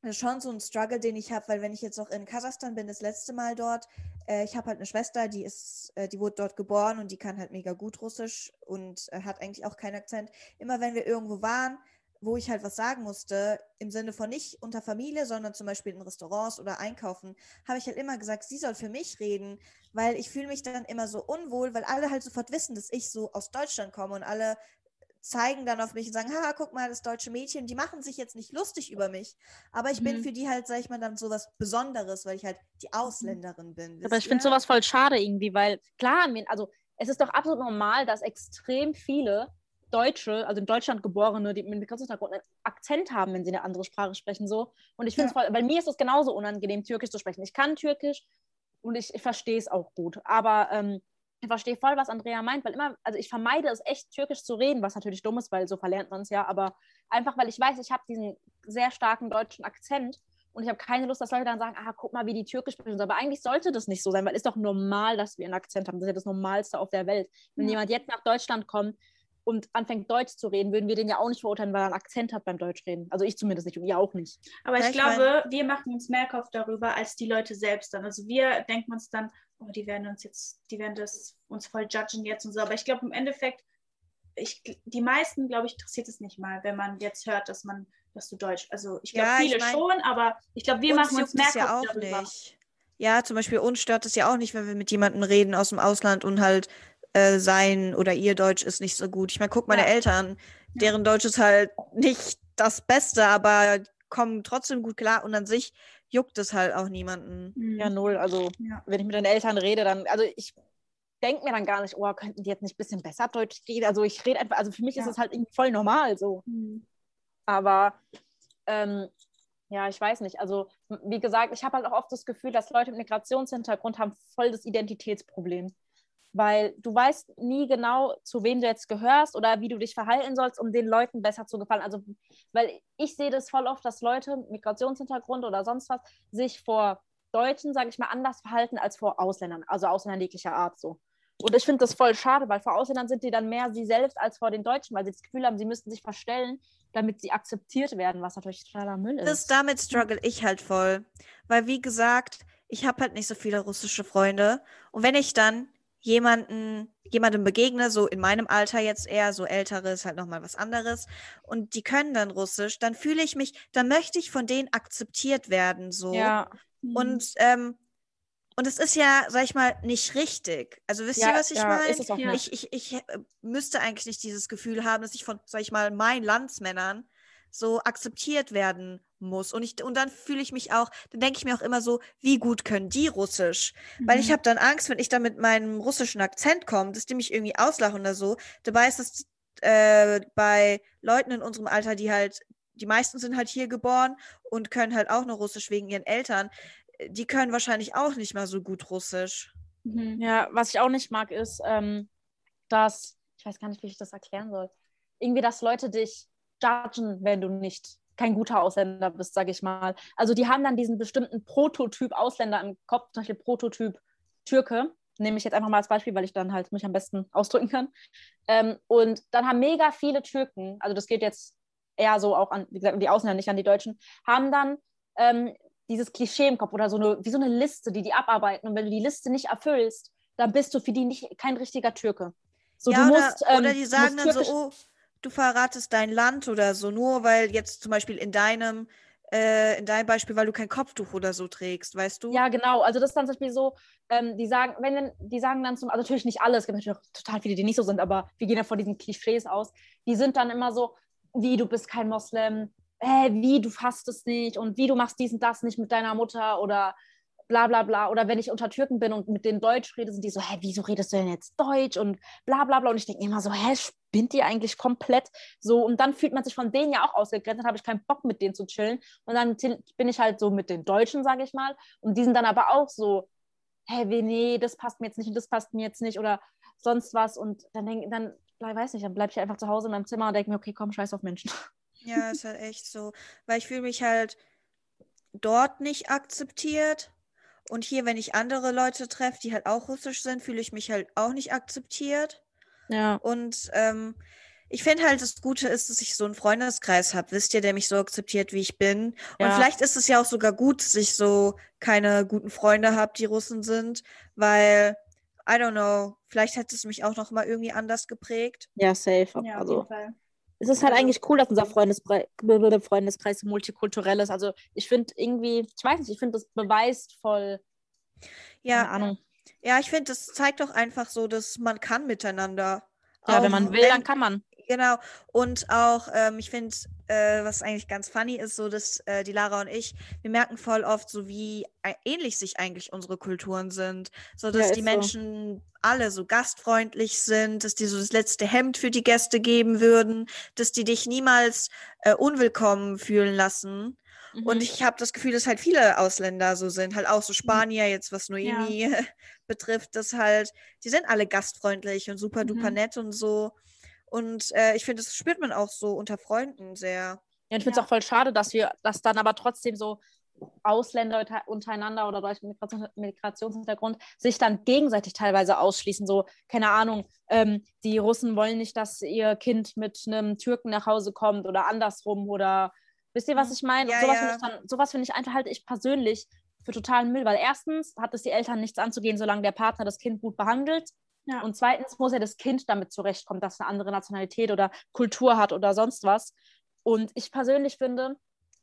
das ist schon so ein Struggle, den ich habe, weil wenn ich jetzt auch in Kasachstan bin, das letzte Mal dort, äh, ich habe halt eine Schwester, die ist, äh, die wurde dort geboren und die kann halt mega gut Russisch und äh, hat eigentlich auch keinen Akzent. Immer wenn wir irgendwo waren, wo ich halt was sagen musste, im Sinne von nicht unter Familie, sondern zum Beispiel in Restaurants oder einkaufen, habe ich halt immer gesagt, sie soll für mich reden, weil ich fühle mich dann immer so unwohl, weil alle halt sofort wissen, dass ich so aus Deutschland komme und alle zeigen dann auf mich und sagen, haha, guck mal, das deutsche Mädchen, die machen sich jetzt nicht lustig über mich, aber ich mhm. bin für die halt, sag ich mal, dann so was Besonderes, weil ich halt die mhm. Ausländerin bin. Aber ich finde sowas voll schade irgendwie, weil klar, also es ist doch absolut normal, dass extrem viele Deutsche, also in Deutschland geborene, die mit Migrationshintergrund einen Akzent haben, wenn sie eine andere Sprache sprechen, so. Und ich finde es ja. voll, weil mir ist es genauso unangenehm, Türkisch zu sprechen. Ich kann Türkisch und ich, ich verstehe es auch gut, aber ähm, ich verstehe voll, was Andrea meint, weil immer, also ich vermeide es echt, Türkisch zu reden, was natürlich dumm ist, weil so verlernt man es ja, aber einfach, weil ich weiß, ich habe diesen sehr starken deutschen Akzent und ich habe keine Lust, dass Leute dann sagen, ah, guck mal, wie die Türkisch sprechen. Aber eigentlich sollte das nicht so sein, weil es ist doch normal, dass wir einen Akzent haben. Das ist ja das Normalste auf der Welt. Wenn ja. jemand jetzt nach Deutschland kommt und anfängt Deutsch zu reden, würden wir den ja auch nicht verurteilen, weil er einen Akzent hat beim Deutschreden. Also ich zumindest nicht und ihr auch nicht. Aber ich, ich glaube, wir machen uns mehr Kopf darüber als die Leute selbst dann. Also wir denken uns dann, oh, die werden uns jetzt, die werden das uns voll judgen jetzt und so. Aber ich glaube im Endeffekt, ich, die meisten, glaube ich, interessiert es nicht mal, wenn man jetzt hört, dass man, dass du Deutsch, also ich glaube ja, viele ich mein, schon, aber ich glaube, wir machen uns mehr ja auch darüber. nicht. Ja, zum Beispiel uns stört es ja auch nicht, wenn wir mit jemandem reden aus dem Ausland und halt äh, sein oder ihr Deutsch ist nicht so gut. Ich meine, guck meine ja. Eltern, deren Deutsch ist halt nicht das Beste, aber kommen trotzdem gut klar und an sich juckt es halt auch niemanden. Ja, null. Also, ja. wenn ich mit den Eltern rede, dann, also ich denke mir dann gar nicht, oh, könnten die jetzt nicht ein bisschen besser Deutsch reden? Also ich rede einfach, also für mich ja. ist es halt irgendwie voll normal so. Mhm. Aber ähm, ja, ich weiß nicht. Also, wie gesagt, ich habe halt auch oft das Gefühl, dass Leute mit Migrationshintergrund haben voll das Identitätsproblem weil du weißt nie genau, zu wem du jetzt gehörst oder wie du dich verhalten sollst, um den Leuten besser zu gefallen. Also, weil ich sehe das voll oft, dass Leute mit Migrationshintergrund oder sonst was sich vor Deutschen, sage ich mal, anders verhalten als vor Ausländern, also Ausländern jeglicher Art so. Und ich finde das voll schade, weil vor Ausländern sind die dann mehr sie selbst als vor den Deutschen, weil sie das Gefühl haben, sie müssten sich verstellen, damit sie akzeptiert werden, was natürlich totaler Müll ist. Das damit struggle ich halt voll. Weil, wie gesagt, ich habe halt nicht so viele russische Freunde. Und wenn ich dann jemanden, jemandem begegne, so in meinem Alter jetzt eher, so älteres, halt nochmal was anderes, und die können dann Russisch, dann fühle ich mich, dann möchte ich von denen akzeptiert werden, so. Ja. Und, ähm, und es ist ja, sag ich mal, nicht richtig. Also wisst ja, ihr, was ich ja, meine? Ich, ich, ich äh, müsste eigentlich nicht dieses Gefühl haben, dass ich von, sag ich mal, meinen Landsmännern so akzeptiert werden muss. Und, ich, und dann fühle ich mich auch, dann denke ich mir auch immer so, wie gut können die Russisch? Mhm. Weil ich mhm. habe dann Angst, wenn ich da mit meinem russischen Akzent komme, dass die mich irgendwie auslachen oder so. Dabei ist das äh, bei Leuten in unserem Alter, die halt, die meisten sind halt hier geboren und können halt auch nur Russisch wegen ihren Eltern. Die können wahrscheinlich auch nicht mal so gut Russisch. Mhm. Ja, was ich auch nicht mag, ist, ähm, dass, ich weiß gar nicht, wie ich das erklären soll, irgendwie, dass Leute dich judgen, wenn du nicht kein guter Ausländer bist, sage ich mal. Also die haben dann diesen bestimmten Prototyp Ausländer im Kopf, zum Beispiel Prototyp Türke, nehme ich jetzt einfach mal als Beispiel, weil ich dann halt mich am besten ausdrücken kann. Ähm, und dann haben mega viele Türken, also das geht jetzt eher so auch an, wie gesagt, die Ausländer, nicht an die Deutschen, haben dann ähm, dieses Klischee im Kopf oder so eine, wie so eine Liste, die die abarbeiten. Und wenn du die Liste nicht erfüllst, dann bist du für die nicht kein richtiger Türke. So, ja, oder, musst, ähm, oder die sagen dann so, oh, du verratest dein Land oder so, nur weil jetzt zum Beispiel in deinem, äh, in deinem Beispiel, weil du kein Kopftuch oder so trägst, weißt du? Ja, genau. Also das ist dann zum Beispiel so, ähm, die sagen, wenn die sagen dann zum, also natürlich nicht alle, es gibt natürlich auch total viele, die nicht so sind, aber wir gehen ja von diesen Klischees aus. Die sind dann immer so, wie du bist kein Moslem, äh, wie du fastest nicht und wie du machst dies und das nicht mit deiner Mutter oder bla bla bla. Oder wenn ich unter Türken bin und mit denen Deutsch rede, sind die so, hä, wieso redest du denn jetzt Deutsch und bla bla bla. Und ich denke immer so, hä, spinnt ihr eigentlich komplett? So, und dann fühlt man sich von denen ja auch ausgegrenzt, habe ich keinen Bock mit denen zu chillen. Und dann bin ich halt so mit den Deutschen, sage ich mal. Und die sind dann aber auch so, wie, nee, das passt mir jetzt nicht und das passt mir jetzt nicht oder sonst was. Und dann denke dann, weiß nicht, dann bleibe ich einfach zu Hause in meinem Zimmer und denke mir, okay, komm, scheiß auf Menschen. Ja, ist halt echt so. Weil ich fühle mich halt dort nicht akzeptiert. Und hier, wenn ich andere Leute treffe, die halt auch russisch sind, fühle ich mich halt auch nicht akzeptiert. Ja. Und ähm, ich finde halt, das Gute ist, dass ich so einen Freundeskreis habe, wisst ihr, der mich so akzeptiert, wie ich bin. Und Ja. vielleicht ist es ja auch sogar gut, dass ich so keine guten Freunde habe, die Russen sind, weil, I don't know, vielleicht hätte es mich auch noch mal irgendwie anders geprägt. Ja, safe. Ja, auf also, jeden Fall. es ist halt Also- eigentlich cool, dass unser Freundesbre Freundeskreis multikulturell ist. Also, ich finde irgendwie, ich weiß nicht, ich finde, das beweist voll, Ja, keine Ahnung. Ja, ich finde, das zeigt doch einfach so, dass man kann miteinander. Ja, Auch wenn man will, dann kann man. Genau. Und auch, ähm, ich finde, äh, was eigentlich ganz funny ist, so dass äh, die Lara und ich, wir merken voll oft, so wie äh, ähnlich sich eigentlich unsere Kulturen sind. So dass Ja, die ist so. Menschen alle so gastfreundlich sind, dass die so das letzte Hemd für die Gäste geben würden, dass die dich niemals äh, unwillkommen fühlen lassen. Und Mhm. ich habe das Gefühl, dass halt viele Ausländer so sind, halt auch so Spanier, jetzt was Noemi betrifft, dass halt, die sind alle gastfreundlich und super duper Mhm. nett und so. Und äh, ich finde, das spürt man auch so unter Freunden sehr. Ja, ich finde es Ja. auch voll schade, dass wir, dass dann aber trotzdem so Ausländer unter- untereinander oder Leute mit Migration, Migrationshintergrund sich dann gegenseitig teilweise ausschließen. So, keine Ahnung, ähm, die Russen wollen nicht, dass ihr Kind mit einem Türken nach Hause kommt oder andersrum oder wisst ihr, was ich meine? Ja, Und sowas ja. finde ich dann, sowas finde ich einfach halt ich persönlich für totalen Müll, weil erstens hat es die Eltern nichts anzugehen, solange der Partner das Kind gut behandelt. Ja. Und zweitens muss ja das Kind damit zurechtkommen, dass es eine andere Nationalität oder Kultur hat oder sonst was. Und ich persönlich finde,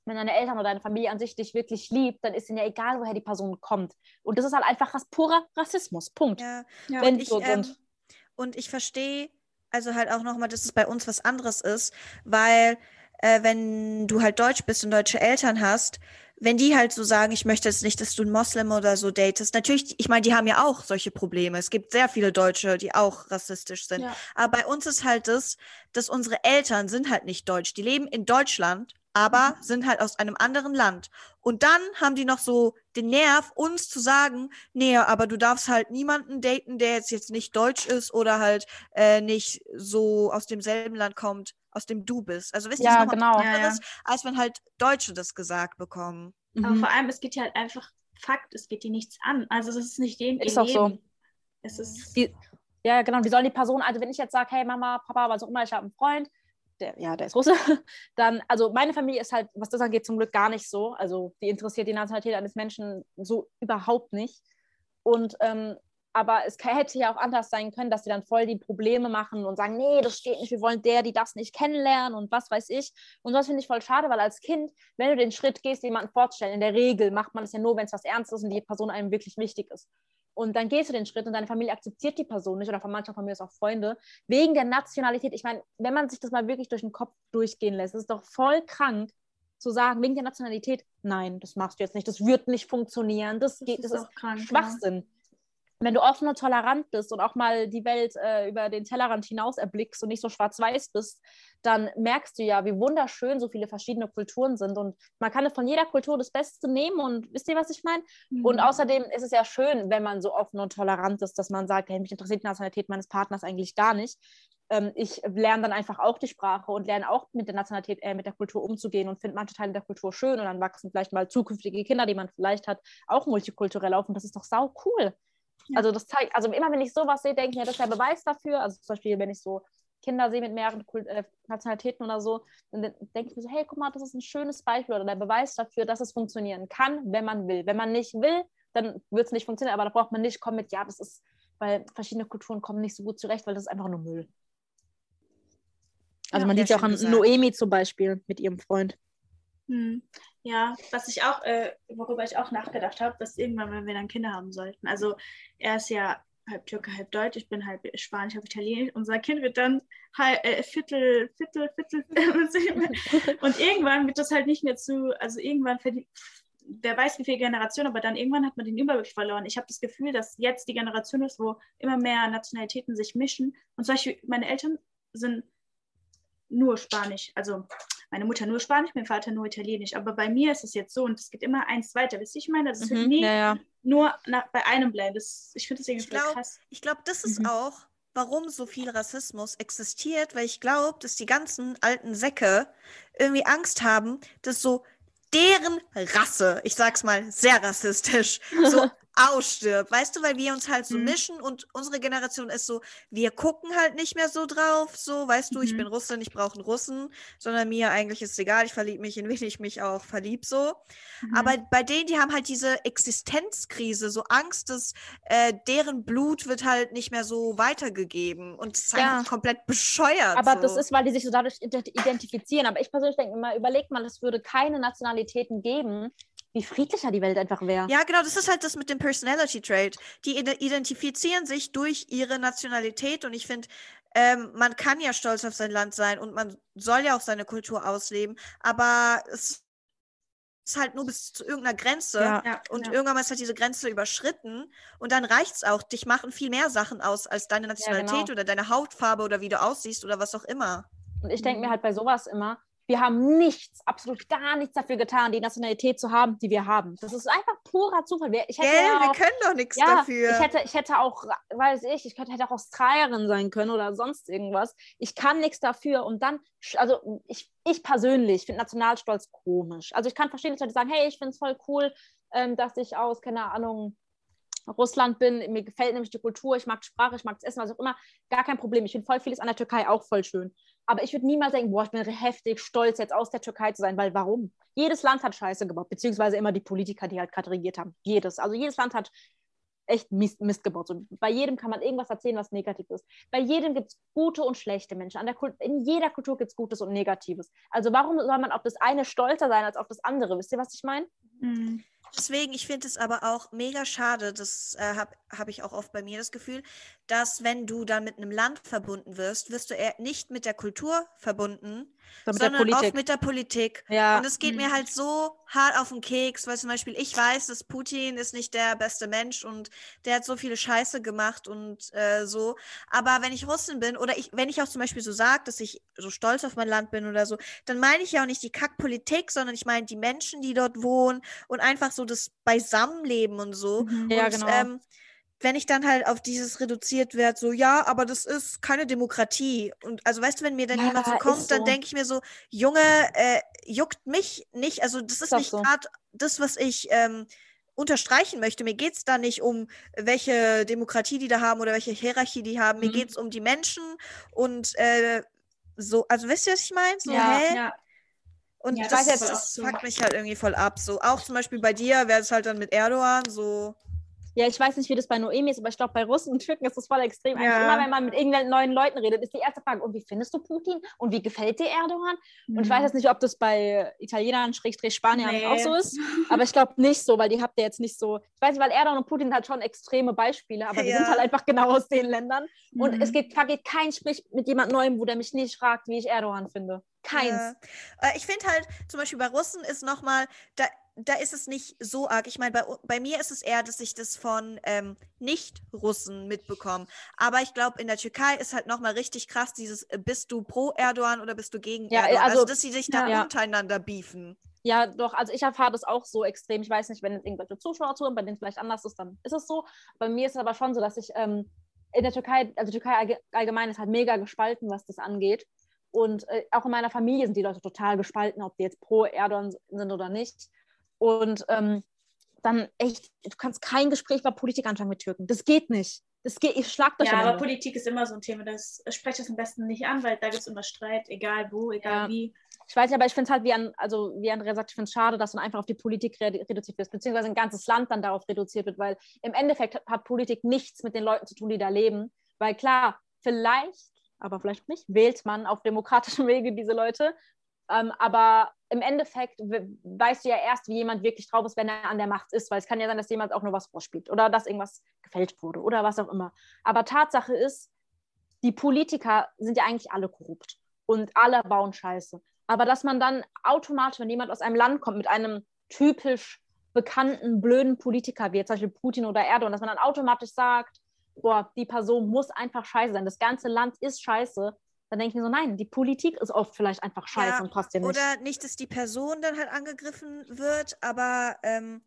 wenn deine Eltern oder deine Familie an sich dich wirklich liebt, dann ist ihnen ja egal, woher die Person kommt. Und das ist halt einfach purer Rassismus. Punkt. Ja, Ja. Wenn und ich, so ähm, und ich verstehe also halt auch nochmal, dass es bei uns was anderes ist, weil äh, wenn du halt Deutsch bist und deutsche Eltern hast, wenn die halt so sagen, ich möchte jetzt nicht, dass du einen Moslem oder so datest, natürlich, ich meine, die haben ja auch solche Probleme. Es gibt sehr viele Deutsche, die auch rassistisch sind. Ja. Aber bei uns ist halt das, dass unsere Eltern sind halt nicht deutsch. Die leben in Deutschland, aber sind halt aus einem anderen Land. Und dann haben die noch so den Nerv, uns zu sagen, nee, aber du darfst halt niemanden daten, der jetzt, jetzt nicht deutsch ist oder halt äh, nicht so aus demselben Land kommt, aus dem du bist. Also wisst ihr, Ja, das ist nochmal genau. Ja, ja. als wenn halt Deutsche das gesagt bekommen. Aber Mhm. vor allem, es geht ja halt einfach Fakt, es geht dir nichts an. Also es ist nicht denen ihr Ist auch so. Leben. Es ist Die, ja, genau. Wie sollen die Person, also wenn ich jetzt sage, hey Mama, Papa, was auch immer, ich habe einen Freund, der, ja, der ist Russe, dann, also meine Familie ist halt, was das angeht, zum Glück gar nicht so. Also die interessiert die Nationalität eines Menschen so überhaupt nicht. Und ähm, aber es hätte ja auch anders sein können, dass sie dann voll die Probleme machen und sagen, nee, das steht nicht, wir wollen der, die das nicht kennenlernen und was weiß ich. Und das finde ich voll schade, weil als Kind, wenn du den Schritt gehst, jemanden vorzustellen, in der Regel macht man es ja nur, wenn es was Ernstes ist und die Person einem wirklich wichtig ist. Und dann gehst du den Schritt und deine Familie akzeptiert die Person nicht oder von mancher Familie ist auch Freunde, wegen der Nationalität. Ich meine, wenn man sich das mal wirklich durch den Kopf durchgehen lässt, ist es doch voll krank zu sagen, wegen der Nationalität, nein, das machst du jetzt nicht, das wird nicht funktionieren, das, geht, das ist ja. Schwachsinn. Wenn du offen und tolerant bist und auch mal die Welt äh, über den Tellerrand hinaus erblickst und nicht so schwarz-weiß bist, dann merkst du ja, wie wunderschön so viele verschiedene Kulturen sind. Und man kann von jeder Kultur das Beste nehmen und wisst ihr, was ich meine? Mhm. Und außerdem ist es ja schön, wenn man so offen und tolerant ist, dass man sagt, hey, mich interessiert die Nationalität meines Partners eigentlich gar nicht. Ähm, ich lerne dann einfach auch die Sprache und lerne auch mit der Nationalität, äh, mit der Kultur umzugehen und finde manche Teile der Kultur schön und dann wachsen vielleicht mal zukünftige Kinder, die man vielleicht hat, auch multikulturell auf und das ist doch sau cool. Ja. Also das zeigt, also immer wenn ich sowas sehe, denke ich mir, das ist der Beweis dafür. Also zum Beispiel, wenn ich so Kinder sehe mit mehreren Kult äh, Nationalitäten oder so, dann denke ich mir so, hey, guck mal, das ist ein schönes Beispiel oder der Beweis dafür, dass es funktionieren kann, wenn man will. Wenn man nicht will, dann wird es nicht funktionieren, aber da braucht man nicht kommen mit, ja, das ist, weil verschiedene Kulturen kommen nicht so gut zurecht, weil das ist einfach nur Müll. Also man Ja, sieht ja auch an gesagt. Noemi zum Beispiel mit ihrem Freund. Hm. Ja, was ich auch, äh, worüber ich auch nachgedacht habe, dass irgendwann, wenn wir dann Kinder haben sollten. Also er ist ja halb Türke, halb Deutsch, ich bin halb Spanisch, halb Italienisch. Unser Kind wird dann halb, äh, Viertel, Viertel, Viertel. und irgendwann wird das halt nicht mehr zu, also irgendwann verdient, wer weiß wie viele Generationen, aber dann irgendwann hat man den Überblick verloren. Ich habe das Gefühl, dass jetzt die Generation ist, wo immer mehr Nationalitäten sich mischen. Und zum Beispiel meine Eltern sind nur Spanisch. Also meine Mutter nur Spanisch, mein Vater nur Italienisch. Aber bei mir ist es jetzt so und es geht immer eins weiter. Wisst ihr, ich meine, das ist Mhm, nie ja, ja. nur nach, bei einem bleiben. Das, ich finde das irgendwie Ich glaub- krass. Ich glaube, das ist Mhm. auch, warum so viel Rassismus existiert, weil ich glaube, dass die ganzen alten Säcke irgendwie Angst haben, dass so deren Rasse, ich sag's mal sehr rassistisch, so ausstirbt. Weißt du, weil wir uns halt so Mhm. mischen und unsere Generation ist so, wir gucken halt nicht mehr so drauf, so, weißt du, ich Mhm. bin Russin, ich brauche einen Russen, sondern mir eigentlich ist egal, ich verliebe mich, in wen ich mich auch verlieb, so. Mhm. Aber bei denen, die haben halt diese Existenzkrise, so Angst, dass äh, deren Blut wird halt nicht mehr so weitergegeben. Und es ist Ja. einfach komplett bescheuert. Aber so. das ist, weil die sich so dadurch ident- identifizieren. Aber ich persönlich denke immer, überleg mal, es würde keine Nationalitäten geben, wie friedlicher die Welt einfach wäre. Ja, genau, das ist halt das mit dem Personality Trait. Die ide- identifizieren sich durch ihre Nationalität und ich finde, ähm, man kann ja stolz auf sein Land sein und man soll ja auch seine Kultur ausleben, aber es ist halt nur bis zu irgendeiner Grenze. Ja. ja, Und ja. irgendwann mal ist halt diese Grenze überschritten und dann reicht's auch. Dich machen viel mehr Sachen aus als deine Nationalität genau. oder deine Hautfarbe oder wie du aussiehst oder was auch immer. Und ich denke mir Mhm. halt bei sowas immer, wir haben nichts, absolut gar nichts dafür getan, die Nationalität zu haben, die wir haben. Das ist einfach purer Zufall. Wir- Ich hätte Gell, ja wir auch, können doch nichts ja, dafür. Ich hätte, ich hätte auch, weiß ich, ich könnte, hätte auch Australierin sein können oder sonst irgendwas. Ich kann nichts dafür. Und dann, also ich, ich persönlich finde Nationalstolz komisch. Also ich kann verstehen, dass Leute sagen, hey, ich finde es voll cool, ähm, dass ich aus, keine Ahnung, Russland bin, mir gefällt nämlich die Kultur, ich mag die Sprache, ich mag das Essen, was auch immer, gar kein Problem. Ich finde voll vieles an der Türkei auch voll schön. Aber ich würde niemals denken, boah, ich bin heftig stolz, jetzt aus der Türkei zu sein, weil warum? Jedes Land hat Scheiße gebaut, beziehungsweise immer die Politiker, die halt gerade regiert haben. Jedes. Also jedes Land hat echt Mist, Mist gebaut. So, bei jedem kann man irgendwas erzählen, was negativ ist. Bei jedem gibt es gute und schlechte Menschen. An der in jeder Kultur gibt es Gutes und Negatives. Also warum soll man auf das eine stolzer sein als auf das andere? Wisst ihr, was ich meine? Mhm. Deswegen, ich finde es aber auch mega schade, das äh, habe hab ich auch oft bei mir das Gefühl, dass wenn du dann mit einem Land verbunden wirst, wirst du eher nicht mit der Kultur verbunden, sondern Politik. oft mit der Politik. ja, Und es geht mir Mhm. halt so hart auf den Keks, weil zum Beispiel ich weiß, dass Putin ist nicht der beste Mensch und der hat so viele Scheiße gemacht und äh, so. Aber wenn ich Russin bin oder ich, wenn ich auch zum Beispiel so sage, dass ich so stolz auf mein Land bin oder so, dann meine ich ja auch nicht die Kackpolitik, sondern ich meine die Menschen, die dort wohnen und einfach so das Beisammenleben und so. Mhm. Ja, und, genau. Ähm, wenn ich dann halt auf dieses reduziert werde, so, ja, aber das ist keine Demokratie. Und also, weißt du, wenn mir dann Ja, jemand so ist kommt, dann so. denke ich mir so, Junge, äh, juckt mich nicht. Also, das ist doch nicht so. gerade das, was ich ähm, unterstreichen möchte. Mir geht es da nicht um, welche Demokratie die da haben oder welche Hierarchie die haben. Mir Mhm. geht es um die Menschen und äh, so, also wisst ihr, was ich meine? So, Ja, hä? ja. Und Ja, das, das, das ist so. mich halt irgendwie voll ab. So, auch zum Beispiel bei dir wäre es halt dann mit Erdogan so. Ja, ich weiß nicht, wie das bei Noemi ist, aber ich glaube, bei Russen und Türken ist das voll extrem. Ja. immer, wenn man mit irgendwelchen neuen Leuten redet, ist die erste Frage, und wie findest du Putin? Und wie gefällt dir Erdogan? Und ich weiß jetzt nicht, ob das bei Italienern, Schrägstrich Spaniern Nee. auch so ist, aber ich glaube nicht so, weil die habt ihr jetzt nicht so. Ich weiß nicht, weil Erdogan und Putin halt schon extreme Beispiele, aber Ja. sind halt einfach genau aus den Ländern. Und Mhm. es geht, vergeht kein Sprich mit jemand Neuem, wo der mich nicht fragt, wie ich Erdogan finde. Keins. Ja. Äh, Ich finde halt, zum Beispiel bei Russen ist nochmal, da, da ist es nicht so arg. Ich meine, bei, bei mir ist es eher, dass ich das von ähm, Nicht-Russen mitbekomme. Aber ich glaube, in der Türkei ist halt nochmal richtig krass dieses, äh, bist du pro Erdogan oder bist du gegen Ja, Erdogan? Also, also- dass sie sich da Ja. untereinander beefen. Ja, doch, also ich erfahre das auch so extrem. Ich weiß nicht, wenn jetzt irgendwelche Zuschauer zuhören, bei denen es vielleicht anders ist, dann ist es so. Bei mir ist es aber schon so, dass ich ähm, in der Türkei, also Türkei allge- allgemein ist halt mega gespalten, was das angeht. Und äh, auch in meiner Familie sind die Leute total gespalten, ob die jetzt pro Erdogan sind oder nicht. Und ähm, dann echt, du kannst kein Gespräch über Politik anfangen mit Türken. Das geht nicht. Das geht, ich schlag euch Ja, aber. Politik ist immer so ein Thema. Das spreche es am besten nicht an, weil da gibt es immer Streit, egal wo, egal Ja. wie. Ich weiß nicht, aber ich finde es halt, wie, an, also, wie Andrea sagt, ich finde es schade, dass man einfach auf die Politik redu reduziert wird, beziehungsweise ein ganzes Land dann darauf reduziert wird, weil im Endeffekt hat, hat Politik nichts mit den Leuten zu tun, die da leben. Weil klar, vielleicht aber vielleicht nicht, wählt man auf demokratischem Wege diese Leute. Ähm, aber im Endeffekt weißt du ja erst, wie jemand wirklich drauf ist, wenn er an der Macht ist, weil es kann ja sein, dass jemand auch nur was vorspielt oder dass irgendwas gefällt wurde oder was auch immer. Aber Tatsache ist, die Politiker sind ja eigentlich alle korrupt und alle bauen Scheiße. Aber dass man dann automatisch, wenn jemand aus einem Land kommt mit einem typisch bekannten, blöden Politiker, wie jetzt zum Beispiel Putin oder Erdogan, dass man dann automatisch sagt, boah, die Person muss einfach scheiße sein, das ganze Land ist scheiße, dann denke ich mir so, nein, die Politik ist oft vielleicht einfach scheiße ja, und passt dir nicht. Oder nicht, dass die Person dann halt angegriffen wird, aber ähm,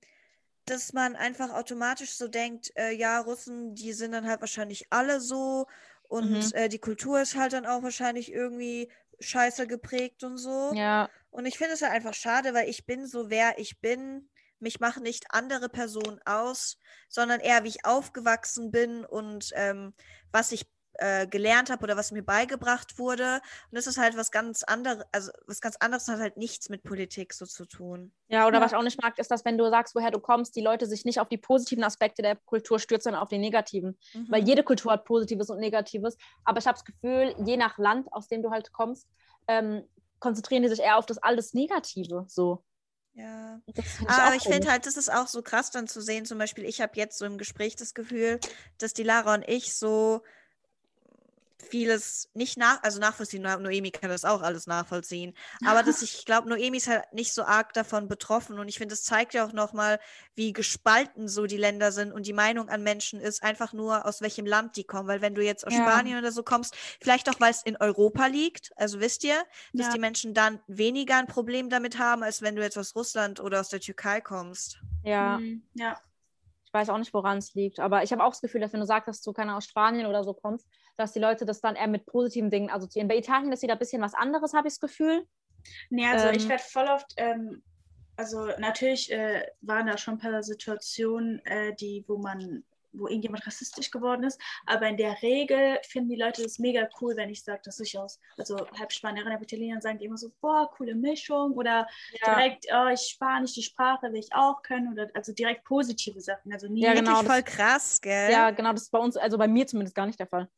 dass man einfach automatisch so denkt, äh, ja, Russen, die sind dann halt wahrscheinlich alle so und mhm. äh, die Kultur ist halt dann auch wahrscheinlich irgendwie scheiße geprägt und so. Ja. Und ich finde es halt einfach schade, weil ich bin so, wer ich bin. Mich machen nicht andere Personen aus, sondern eher, wie ich aufgewachsen bin und ähm, was ich äh, gelernt habe oder was mir beigebracht wurde. Und das ist halt was ganz anderes, also was ganz anderes hat halt nichts mit Politik so zu tun. Ja, oder ja. was ich auch nicht mag, ist, dass wenn du sagst, woher du kommst, die Leute sich nicht auf die positiven Aspekte der Kultur stürzen, sondern auf die negativen. Mhm. Weil jede Kultur hat Positives und Negatives. Aber ich habe das Gefühl, je nach Land, aus dem du halt kommst, ähm, konzentrieren die sich eher auf das alles Negative. So. Ja, aber ich finde halt, das ist auch so krass dann zu sehen. Zum Beispiel, ich habe jetzt so im Gespräch das Gefühl, dass die Lara und ich so vieles nicht nach, also nachvollziehen. Noemi kann das auch alles nachvollziehen. Aber dass ich glaube, Noemi ist halt nicht so arg davon betroffen. Und ich finde, das zeigt ja auch nochmal, wie gespalten so die Länder sind und die Meinung an Menschen ist, einfach nur aus welchem Land die kommen. Weil wenn du jetzt aus ja. Spanien oder so kommst, vielleicht auch, weil es in Europa liegt, also wisst ihr, dass ja. die Menschen dann weniger ein Problem damit haben, als wenn du jetzt aus Russland oder aus der Türkei kommst. Ja. Mhm. Ja. Ich weiß auch nicht, woran es liegt. Aber ich habe auch das Gefühl, dass wenn du sagst, dass du keine aus Spanien oder so kommst, dass die Leute das dann eher mit positiven Dingen assoziieren. Bei Italien ist wieder ein bisschen was anderes, habe ich das Gefühl. Nee, also ähm, ich werde voll oft, ähm, also natürlich äh, waren da schon ein paar Situationen, äh, die, wo man wo irgendjemand rassistisch geworden ist. Aber in der Regel finden die Leute das mega cool, wenn ich sage, dass ich aus, also halb Spanierin, halb Italiener, sagen die immer so, boah, coole Mischung oder ja. direkt, oh, ich Spanisch, die Sprache will ich auch können oder also direkt positive Sachen. Also nie ja, genau, voll krass, gell? Ja, genau, das ist bei uns, also bei mir zumindest gar nicht der Fall.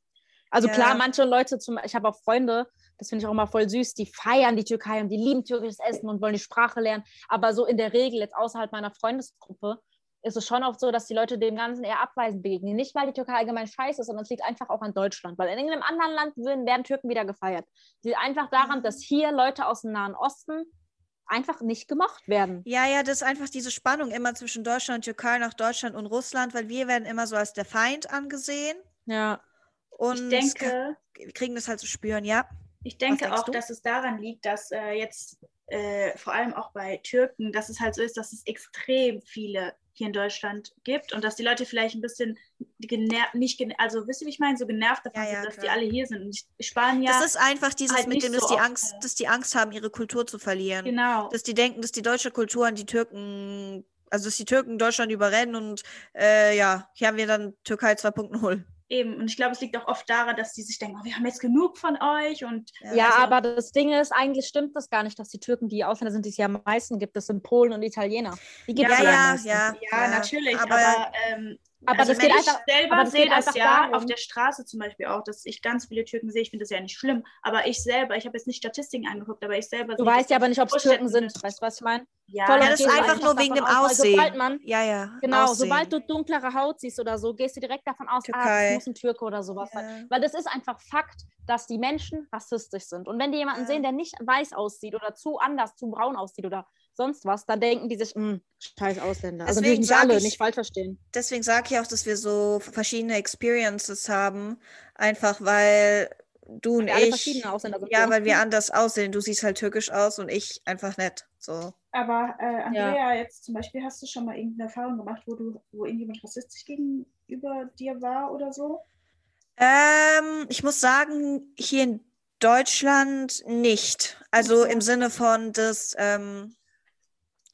Also ja. klar, manche Leute, zum, ich habe auch Freunde, das finde ich auch immer voll süß, die feiern die Türkei und die lieben türkisches Essen und wollen die Sprache lernen. Aber so in der Regel, jetzt außerhalb meiner Freundesgruppe, ist es schon oft so, dass die Leute dem Ganzen eher abweisend begegnen. Nicht, weil die Türkei allgemein scheiße ist, sondern es liegt einfach auch an Deutschland. Weil in irgendeinem anderen Land werden, werden Türken wieder gefeiert. Es liegt einfach daran, dass hier Leute aus dem Nahen Osten einfach nicht gemocht werden. Ja, ja, das ist einfach diese Spannung immer zwischen Deutschland und Türkei, nach Deutschland und Russland, weil wir werden immer so als der Feind angesehen. Ja. Und ich denke, wir kriegen das halt zu spüren, ja. Ich denke auch, du? dass es daran liegt, dass äh, jetzt äh, vor allem auch bei Türken, dass es halt so ist, dass es extrem viele hier in Deutschland gibt und dass die Leute vielleicht ein bisschen genervt, nicht genervt, also wisst ihr, wie ich meine, so genervt davon ja, ja, sind, dass klar. die alle hier sind. Und Spanien Das ist einfach dieses halt mit dem, dass so die Angst, dass die Angst haben, ihre Kultur zu verlieren. Genau. Dass die denken, dass die deutsche Kultur an die Türken, also dass die Türken Deutschland überrennen und äh, ja, hier haben wir dann Türkei 2.0. Eben, und ich glaube, es liegt auch oft daran, dass die sich denken, oh, wir haben jetzt genug von euch. Und, ja, also, aber das Ding ist, eigentlich stimmt das gar nicht, dass die Türken die Ausländer sind, die es ja am meisten gibt. Das sind Polen und Italiener. Die gibt ja, ja, ja, ja, natürlich. Aber, aber ähm, aber also das geht einfach, selber aber das sehe das ja darum. auf der Straße zum Beispiel auch, dass ich ganz viele Türken sehe. Ich finde das ja nicht schlimm, aber ich selber, ich habe jetzt nicht Statistiken angeguckt, aber ich selber. Du weißt ja aber nicht, ob es Türken sind. Weißt du, was ich meine? Ja, ja das ist einfach nur wegen dem Aussehen. Sobald man, ja, ja. Genau, Aussehen. sobald du dunklere Haut siehst oder so, gehst du direkt davon aus, Türkei. ah, das muss ein Türke oder sowas ja. sein. Weil das ist einfach Fakt, dass die Menschen rassistisch sind. Und wenn die jemanden ja. sehen, der nicht weiß aussieht oder zu anders, zu braun aussieht oder sonst was, dann denken die sich, hm, scheiß Ausländer. Also deswegen nicht alle, ich, nicht falsch verstehen. Deswegen sage ich auch, dass wir so verschiedene Experiences haben, einfach weil du und ich, verschiedene Ausländer sind ja, weil wir anders aussehen. Du siehst halt türkisch aus und ich einfach nett. So. Aber äh, Andrea, ja. jetzt zum Beispiel, hast du schon mal irgendeine Erfahrung gemacht, wo du, wo irgendjemand rassistisch gegenüber dir war oder so? Ähm, ich muss sagen, hier in Deutschland nicht. Also im Sinne von, dass ähm,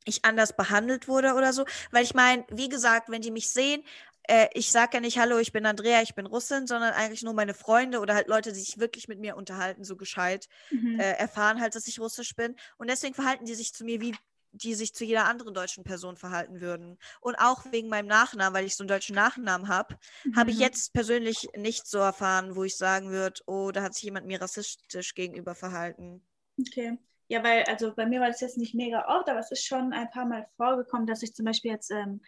ich anders behandelt wurde oder so. Weil ich meine, wie gesagt, wenn die mich sehen, äh, ich sage ja nicht, hallo, ich bin Andrea, ich bin Russin, sondern eigentlich nur meine Freunde oder halt Leute, die sich wirklich mit mir unterhalten, so gescheit, mhm. äh, erfahren halt, dass ich russisch bin. Und deswegen verhalten die sich zu mir wie die sich zu jeder anderen deutschen Person verhalten würden. Und auch wegen meinem Nachnamen, weil ich so einen deutschen Nachnamen habe, mhm. habe ich jetzt persönlich nicht so erfahren, wo ich sagen würde, oh, da hat sich jemand mir rassistisch gegenüber verhalten. Okay. Ja, weil, also bei mir war das jetzt nicht mega oft, aber es ist schon ein paar Mal vorgekommen, dass ich zum Beispiel jetzt ähm,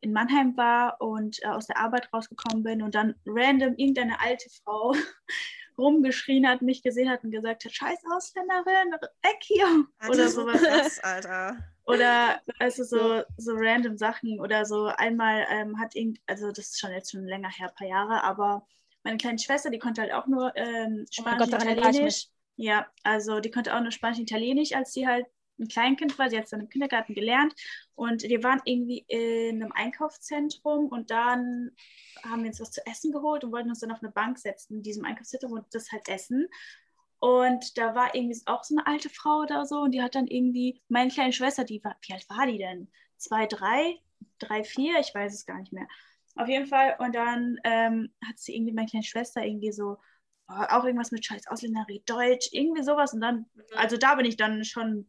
in Mannheim war und äh, aus der Arbeit rausgekommen bin und dann random irgendeine alte Frau rumgeschrien hat, mich gesehen hat und gesagt hat, scheiß Ausländerin, weg hier. Alter, oder sowas. Krass, Alter. Oder also so, so random Sachen oder so einmal ähm, hat irgend, also das ist schon jetzt schon länger her, ein paar Jahre, aber meine kleine Schwester, die konnte halt auch nur ähm, Spanisch oh Gott, Italienisch. Ja, also die konnte auch nur Spanisch Italienisch, als sie halt ein Kleinkind war, sie hat dann im Kindergarten gelernt und wir waren irgendwie in einem Einkaufszentrum und dann haben wir uns was zu essen geholt und wollten uns dann auf eine Bank setzen in diesem Einkaufszentrum und das halt essen. Und da war irgendwie auch so eine alte Frau oder so und die hat dann irgendwie, meine kleine Schwester, die war, wie alt war die denn? Zwei, drei, drei, vier, ich weiß es gar nicht mehr. Auf jeden Fall. Und dann ähm, hat sie irgendwie, meine kleine Schwester, irgendwie so, auch irgendwas mit Scheiß Ausländerie, Deutsch, irgendwie sowas. Und dann, mhm. also da bin ich dann schon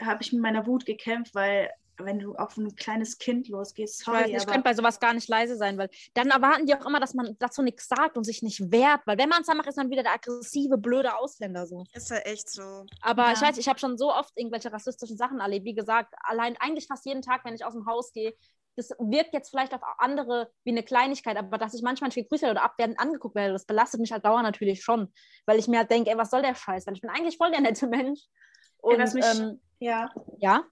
habe ich mit meiner Wut gekämpft, weil wenn du auf ein kleines Kind losgehst, sorry, ich, weiß, ich könnte bei sowas gar nicht leise sein, weil dann erwarten die auch immer, dass man dazu nichts sagt und sich nicht wehrt, weil wenn man es dann macht, ist man wieder der aggressive, blöde Ausländer so. Ist ja echt so. Aber ja. ich weiß, ich habe schon so oft irgendwelche rassistischen Sachen erlebt. Wie gesagt, allein eigentlich fast jeden Tag, wenn ich aus dem Haus gehe, das wirkt jetzt vielleicht auf andere wie eine Kleinigkeit, aber dass ich manchmal nicht gegrüßt werde oder abwertend angeguckt werde, das belastet mich halt dauernd natürlich schon, weil ich mir halt denke, ey, was soll der Scheiß? Weil ich bin eigentlich voll der nette Mensch. Und, ja, mich, ähm, ja. Ja?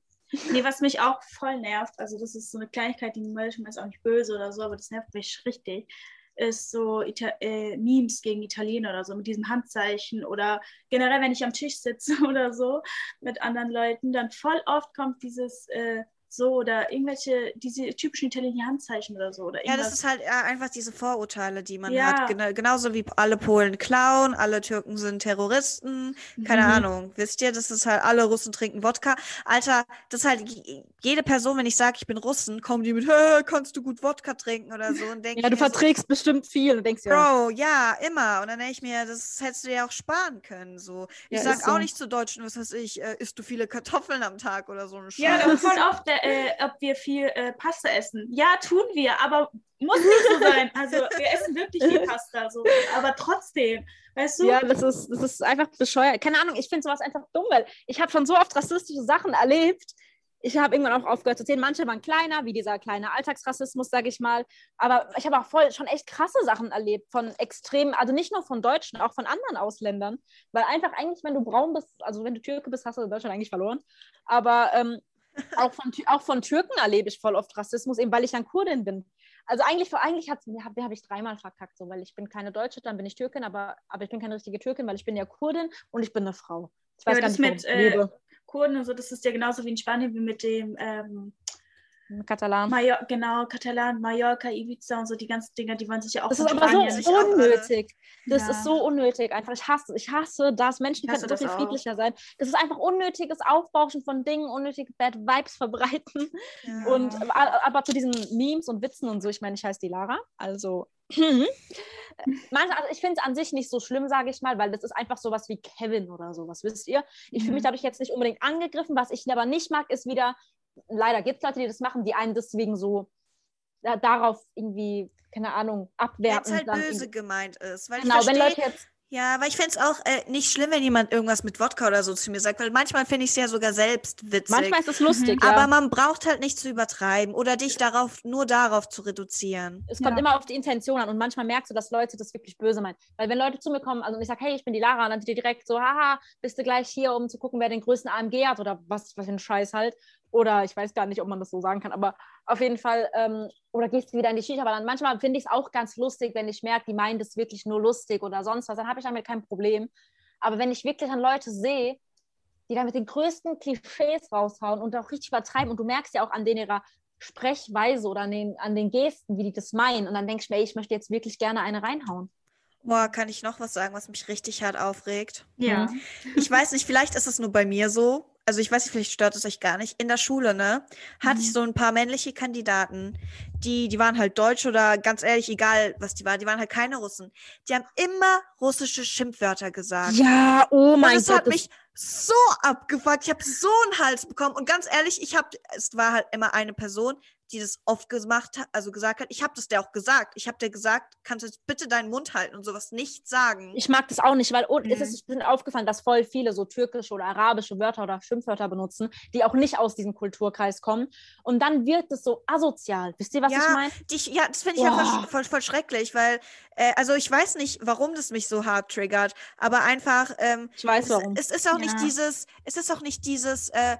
Nee, was mich auch voll nervt, also das ist so eine Kleinigkeit, die manchmal ist auch nicht böse oder so, aber das nervt mich richtig, ist so Ita äh, Memes gegen Italiener oder so mit diesem Handzeichen oder generell, wenn ich am Tisch sitze oder so mit anderen Leuten, dann voll oft kommt dieses äh, so oder irgendwelche, diese typischen italienischen Handzeichen oder so. Oder ja, das ist halt ja, einfach diese Vorurteile, die man ja. hat. Gen genauso wie alle Polen klauen, alle Türken sind Terroristen, keine mhm. Ahnung. Wisst ihr, das ist halt, alle Russen trinken Wodka. Alter, das ist halt jede Person, wenn ich sage, ich bin Russen, kommen die mit, kannst du gut Wodka trinken oder so. Und denk ja, du verträgst so, bestimmt viel und denkst ja. Bro, ja, immer. Und dann denke ich mir, das hättest du ja auch sparen können. So. Ich ja, sag so. auch nicht zu Deutschen, was weiß ich, äh, isst du viele Kartoffeln am Tag oder so. Ja, das ist voll oft der äh, ob wir viel äh, Pasta essen. Ja, tun wir, aber muss nicht so sein. Also wir essen wirklich viel Pasta, so. aber trotzdem, weißt du? Ja, das ist, das ist einfach bescheuert. Keine Ahnung, ich finde sowas einfach dumm, weil ich habe schon so oft rassistische Sachen erlebt. Ich habe irgendwann auch aufgehört zu zählen. Manche waren kleiner, wie dieser kleine Alltagsrassismus, sage ich mal. Aber ich habe auch voll schon echt krasse Sachen erlebt von extremen, also nicht nur von Deutschen, auch von anderen Ausländern. Weil einfach eigentlich, wenn du braun bist, also wenn du Türke bist, hast du Deutschland eigentlich verloren. Aber ähm, auch von, auch von Türken erlebe ich voll oft Rassismus, eben weil ich dann Kurdin bin. Also eigentlich, eigentlich habe hab ich dreimal verkackt, so, weil ich bin keine Deutsche, dann bin ich Türkin, aber, aber ich bin keine richtige Türkin, weil ich bin ja Kurdin und ich bin eine Frau. Ich weiß ja, gar nicht, mit äh, Kurden und so, das ist ja genauso wie in Spanien, wie mit dem ähm, Katalan. Major genau, Katalan, Mallorca, Ibiza und so die ganzen Dinger, die wollen sich ja auch Das ist aber so unnötig. Das ja. ist so unnötig. Einfach, ich hasse, ich hasse das. Menschen können so viel friedlicher sein. Das ist einfach unnötiges Aufbauschen von Dingen, unnötige Bad Vibes verbreiten. Ja. Und aber zu diesen Memes und Witzen und so, ich meine, ich heiße die Lara, also Manchmal, also ich finde es an sich nicht so schlimm, sage ich mal, weil das ist einfach sowas wie Kevin oder sowas, wisst ihr? Ich fühle mich mhm. dadurch jetzt nicht unbedingt angegriffen. Was ich aber nicht mag, ist wieder, leider gibt es Leute, die das machen, die einen deswegen so äh, darauf irgendwie, keine Ahnung, abwerten. Wenn es halt böse gemeint ist. Weil genau, wenn Leute jetzt ja, aber ich fände es auch äh, nicht schlimm, wenn jemand irgendwas mit Wodka oder so zu mir sagt, weil manchmal finde ich es ja sogar selbst witzig. Manchmal ist es lustig. Mhm. Ja. Aber man braucht halt nicht zu übertreiben oder dich darauf, nur darauf zu reduzieren. Es kommt ja. immer auf die Intention an und manchmal merkst du, dass Leute das wirklich böse meinen. Weil wenn Leute zu mir kommen, also ich sage, hey, ich bin die Lara, und dann sind die direkt so, haha, bist du gleich hier, um zu gucken, wer den größten AMG hat oder was, was für ein Scheiß halt. Oder ich weiß gar nicht, ob man das so sagen kann, aber auf jeden Fall, ähm, oder gehst du wieder in die Shisha, aber dann manchmal finde ich es auch ganz lustig, wenn ich merke, die meinen das wirklich nur lustig oder sonst was, dann habe ich damit kein Problem. Aber wenn ich wirklich an Leute sehe, die da mit den größten Klischees raushauen und auch richtig übertreiben und du merkst ja auch an denen ihrer Sprechweise oder an den, an den Gesten, wie die das meinen und dann denkst du mir, ey, ich möchte jetzt wirklich gerne eine reinhauen. Boah, kann ich noch was sagen, was mich richtig hart aufregt? Ja. Ich weiß nicht, vielleicht ist es nur bei mir so, also ich weiß nicht, vielleicht stört es euch gar nicht. In der Schule, ne, hatte mhm. ich so ein paar männliche Kandidaten, die, die waren halt deutsch oder ganz ehrlich, egal was die waren, die waren halt keine Russen. Die haben immer russische Schimpfwörter gesagt. Ja, oh mein und das Gott. hat mich so abgefuckt. Ich habe so einen Hals bekommen. Und ganz ehrlich, ich habe, es war halt immer eine Person, die das oft gemacht hat, also gesagt hat. Ich habe das der auch gesagt. Ich habe der gesagt, kannst du jetzt bitte deinen Mund halten und sowas nicht sagen. Ich mag das auch nicht, weil oh, es Mhm. ist mir aufgefallen, dass voll viele so türkische oder arabische Wörter oder Schimpfwörter benutzen, die auch nicht aus diesem Kulturkreis kommen. Und dann wird es so asozial. Wisst ihr, was Ja, ich meine? Ja, das finde ich ja Boah. sch- voll, voll schrecklich, weil, äh, also ich weiß nicht, warum das mich so hart triggert, aber einfach, ähm, Ich weiß es, warum. es ist auch nicht Ja. dieses, es ist auch nicht dieses, äh,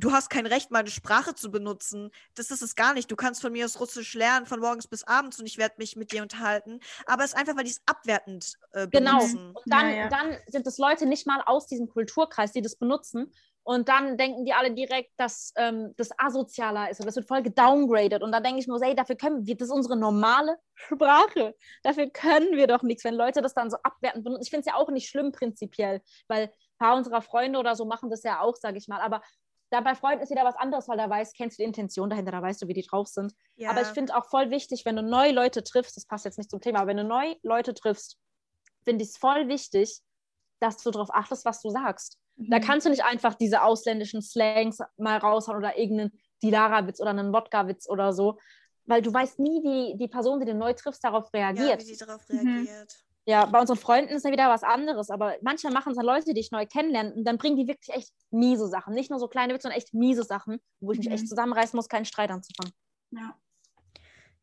du hast kein Recht, meine Sprache zu benutzen. Das ist es gar nicht. Du kannst von mir aus Russisch lernen, von morgens bis abends und ich werde mich mit dir unterhalten. Aber es ist einfach, weil die es abwertend äh, Genau. benutzen. Und dann, Ja, ja. dann sind es Leute nicht mal aus diesem Kulturkreis, die das benutzen. Und dann denken die alle direkt, dass ähm, das asozialer ist und das wird voll gedowngraded. Und dann denke ich mir, so, ey, dafür können wir, das ist unsere normale Sprache. Dafür können wir doch nichts, wenn Leute das dann so abwertend benutzen. Ich finde es ja auch nicht schlimm prinzipiell, weil ein paar unserer Freunde oder so machen das ja auch, sage ich mal. Aber da bei Freunden ist wieder was anderes, weil da weißt, kennst du die Intention dahinter, da weißt du, wie die drauf sind. Ja. Aber ich finde auch voll wichtig, wenn du neue Leute triffst, das passt jetzt nicht zum Thema, aber wenn du neue Leute triffst, finde ich es voll wichtig, dass du darauf achtest, was du sagst. Mhm. Da kannst du nicht einfach diese ausländischen Slangs mal raushauen oder irgendeinen Dilara-Witz oder einen Wodka-Witz oder so, weil du weißt nie, wie die Person, die du neu triffst, darauf ja, reagiert. wie die darauf Mhm. Ja, bei unseren Freunden ist ja wieder was anderes, aber manchmal machen es dann Leute, die ich neu kennenlerne und dann bringen die wirklich echt miese Sachen. Nicht nur so kleine Witze, sondern echt miese Sachen, wo ich mich Mhm. echt zusammenreißen muss, keinen Streit anzufangen. Ja.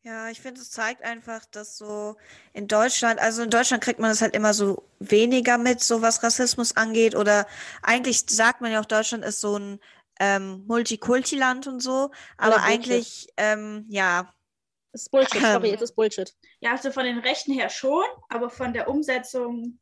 Ja, ich finde, es zeigt einfach, dass so in Deutschland, also in Deutschland kriegt man es halt immer so weniger mit, so was Rassismus angeht. Oder eigentlich sagt man ja auch, Deutschland ist so ein ähm, Multikulti-Land und so. Aber eigentlich, ähm, ja, Das ist Bullshit, sorry, Ähm. es ist Bullshit. ja, also von den Rechten her schon, aber von der Umsetzung.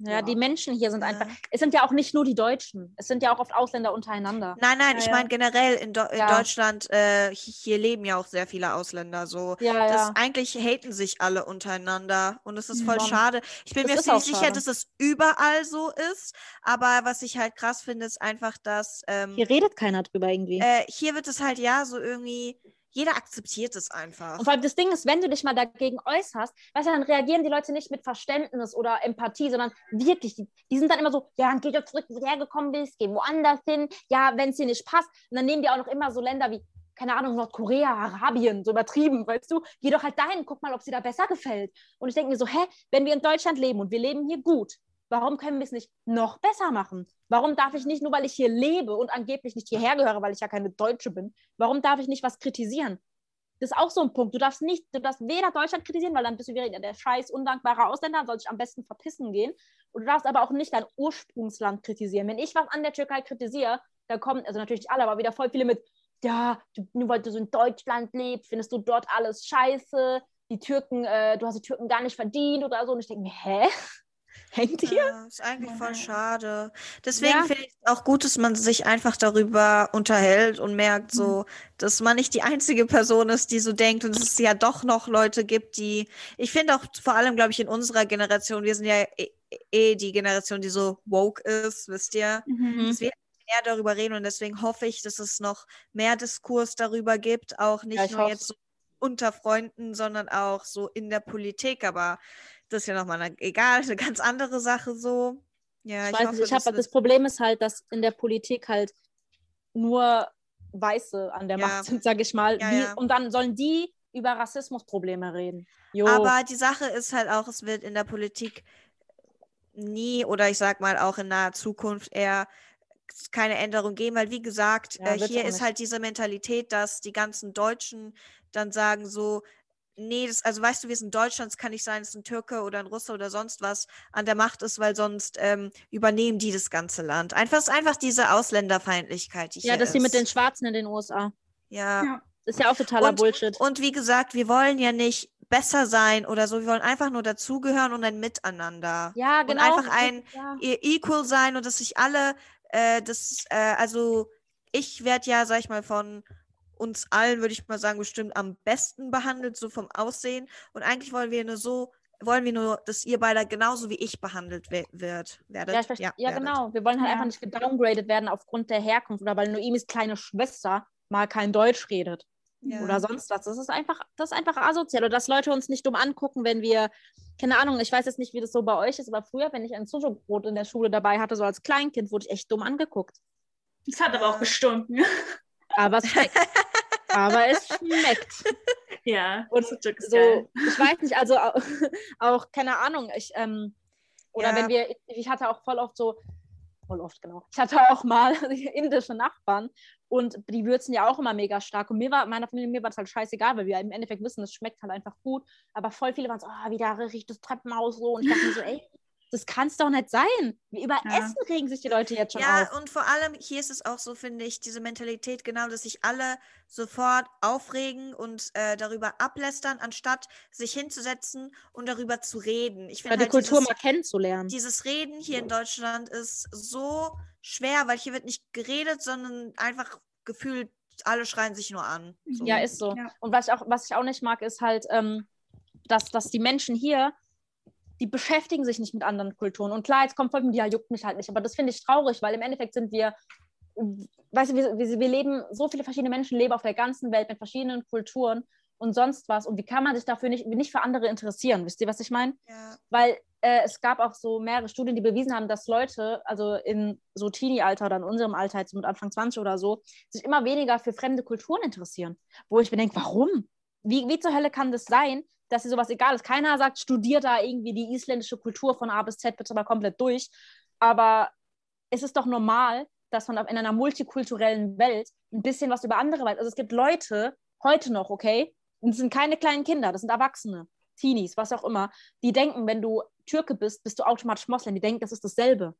Ja, Ja. die Menschen hier sind Ja. einfach. Es sind ja auch nicht nur die Deutschen. Es sind ja auch oft Ausländer untereinander. Nein, nein, Ja, ich ja. meine generell in, Do in Ja. Deutschland, äh, hi- hier leben ja auch sehr viele Ausländer so. Ja, Das ja. eigentlich haten sich alle untereinander und es ist voll Schon. schade. Ich bin Das mir nicht sicher, dass es überall so ist, aber was ich halt krass finde, ist einfach, dass ähm, Hier redet keiner drüber irgendwie. äh, hier wird es halt ja so irgendwie, jeder akzeptiert es einfach. Und vor allem das Ding ist, wenn du dich mal dagegen äußerst, weißt du, dann reagieren die Leute nicht mit Verständnis oder Empathie, sondern wirklich, die, die sind dann immer so, ja, dann geh doch zurück, wo du hergekommen bist, geh woanders hin, ja, wenn es dir nicht passt. Und dann nehmen die auch noch immer so Länder wie, keine Ahnung, Nordkorea, Arabien, so übertrieben, weißt du? Geh doch halt dahin, guck mal, ob dir da besser gefällt. Und ich denke mir so, hä, wenn wir in Deutschland leben und wir leben hier gut, warum können wir es nicht noch besser machen? Warum darf ich nicht, nur weil ich hier lebe und angeblich nicht hierher gehöre, weil ich ja keine Deutsche bin, warum darf ich nicht was kritisieren? Das ist auch so ein Punkt. Du darfst nicht, du darfst weder Deutschland kritisieren, weil dann bist du wieder der scheiß undankbare Ausländer, soll sich am besten verpissen gehen. Und du darfst aber auch nicht dein Ursprungsland kritisieren. Wenn ich was an der Türkei kritisiere, da kommen, also natürlich nicht alle, aber wieder voll viele mit, ja, du, nur weil du so in Deutschland lebst, findest du dort alles scheiße, die Türken, äh, du hast die Türken gar nicht verdient oder so. Und ich denke mir, hä? Hängt ihr? Ja, ist eigentlich voll schade. Deswegen Ja. finde ich es auch gut, dass man sich einfach darüber unterhält und merkt so, dass man nicht die einzige Person ist, die so denkt und dass es ja doch noch Leute gibt, die, ich finde auch vor allem, glaube ich, in unserer Generation, wir sind ja eh, eh die Generation, die so woke ist, wisst ihr, Mhm. dass wir mehr darüber reden und deswegen hoffe ich, dass es noch mehr Diskurs darüber gibt, auch nicht Ja, nur jetzt so unter Freunden, sondern auch so in der Politik, aber das ist ja nochmal eine, egal, eine ganz andere Sache so. Ja, ich weiß hoffe, nicht, ich dass habe das- Problem ist halt, dass in der Politik halt nur Weiße an der Ja. Macht sind, sage ich mal. Ja, ja. Und dann sollen die über Rassismusprobleme reden. Jo. Aber die Sache ist halt auch, es wird in der Politik nie oder ich sag mal auch in naher Zukunft eher keine Änderung geben, weil wie gesagt, Ja, äh, hier ist halt diese Mentalität, dass die ganzen Deutschen dann sagen so, nee, das, also weißt du, wir sind Deutschland, es kann nicht sein, dass ein Türke oder ein Russe oder sonst was an der Macht ist, weil sonst ähm, übernehmen die das ganze Land. Einfach es ist einfach diese Ausländerfeindlichkeit, die ja, hier dass sie mit den. Schwarzen in den USA. ja. Ja. Ist ja auch totaler Und- Bullshit. Und wie gesagt, wir wollen ja nicht besser sein oder so, wir wollen einfach nur dazugehören und ein Miteinander. ja, und genau. einfach ein- Ja. e- equal sein und dass sich alle, äh, das, äh, also ich werde ja, sag ich mal, von uns allen, würde ich mal sagen, bestimmt am besten behandelt, so vom Aussehen. Und eigentlich wollen wir nur so, wollen wir nur, dass ihr beide genauso wie ich behandelt we wird, werdet. Ja, verstehe. Ja, werdet. genau. Wir wollen halt Ja. einfach nicht gedowngradet werden aufgrund der Herkunft oder weil Noemis kleine Schwester mal kein Deutsch redet. Ja. oder sonst was. Das ist einfach, das ist einfach asozial. Oder dass Leute uns nicht dumm angucken, wenn wir, keine Ahnung, ich weiß jetzt nicht, wie das so bei euch ist, aber früher, wenn ich ein Sushi-Brot in der Schule dabei hatte, so als Kleinkind, wurde ich echt dumm angeguckt. Es hat aber auch gestunken. Aber es schmeckt. aber es schmeckt. ja, Und So, geil. ich weiß nicht, also auch, auch keine Ahnung, ich, ähm, oder Ja. wenn wir, ich hatte auch voll oft so, voll oft, genau. Ich hatte auch mal indische Nachbarn und die würzen ja auch immer mega stark. Und mir war, meiner Familie, mir war das halt scheißegal, weil wir im Endeffekt wissen, es schmeckt halt einfach gut. Aber voll viele waren so, ah, wieder riecht das Treppenhaus so. Und ich dachte mir so, ey, das kann es doch nicht sein. Über Ja. Essen regen sich die Leute jetzt schon Ja, auf. und vor allem hier ist es auch so, finde ich, diese Mentalität genau, dass sich alle sofort aufregen und äh, darüber ablästern, anstatt sich hinzusetzen und darüber zu reden. Ich finde die halt Kultur dieses, mal kennenzulernen. dieses Reden hier in Deutschland ist so schwer, weil hier wird nicht geredet, sondern einfach gefühlt, alle schreien sich nur an. So. Ja, ist so. Ja. Und was ich auch, was ich auch nicht mag, ist halt, ähm, dass, dass die Menschen hier, die beschäftigen sich nicht mit anderen Kulturen. Und klar, jetzt kommt voll, ja, juckt mich halt nicht. Aber das finde ich traurig, weil im Endeffekt sind wir, weißt du, wir, wir, wir leben, so viele verschiedene Menschen leben auf der ganzen Welt mit verschiedenen Kulturen und sonst was. Und wie kann man sich dafür nicht, nicht für andere interessieren? Wisst ihr, was ich meine? Ja. Weil äh, es gab auch so mehrere Studien, die bewiesen haben, dass Leute, also in so Teenie-Alter oder in unserem Alter, jetzt mit Anfang 20 oder so, sich immer weniger für fremde Kulturen interessieren. Wo ich mir denke, warum? Wie, wie zur Hölle kann das sein, dass dir sowas egal ist? Keiner sagt, studier da irgendwie die isländische Kultur von A bis Z bitte mal komplett durch. Aber es ist doch normal, dass man in einer multikulturellen Welt ein bisschen was über andere weiß. Also es gibt Leute, heute noch, okay, und das sind keine kleinen Kinder, das sind Erwachsene, Teenies, was auch immer, die denken, wenn du Türke bist, bist du automatisch Moslem. Die denken, das ist dasselbe.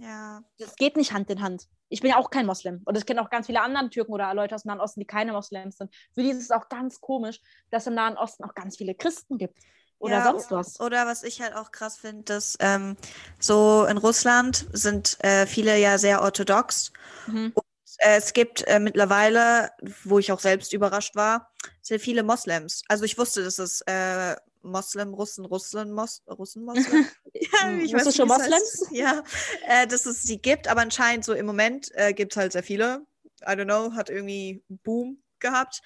Ja. Das geht nicht Hand in Hand. Ich bin ja auch kein Moslem. Und ich kenne auch ganz viele andere Türken oder Leute aus dem Nahen Osten, die keine Moslems sind. Für die ist es auch ganz komisch, dass im Nahen Osten auch ganz viele Christen gibt. Oder Ja, sonst was. Oder was ich halt auch krass finde, dass ähm, so in Russland sind äh, viele ja sehr orthodox. Mhm. Äh, es gibt äh, mittlerweile, wo ich auch selbst überrascht war, sehr viele Moslems. Also ich wusste, dass es äh, Moslem, Russen, Russen, Mos Russen, Moslem. ja, Hm, ich weiß nicht, es heißt. Moslems? Ja, äh, dass es sie gibt, aber anscheinend so im Moment äh, gibt es halt sehr viele. I don't know, hat irgendwie einen Boom gehabt.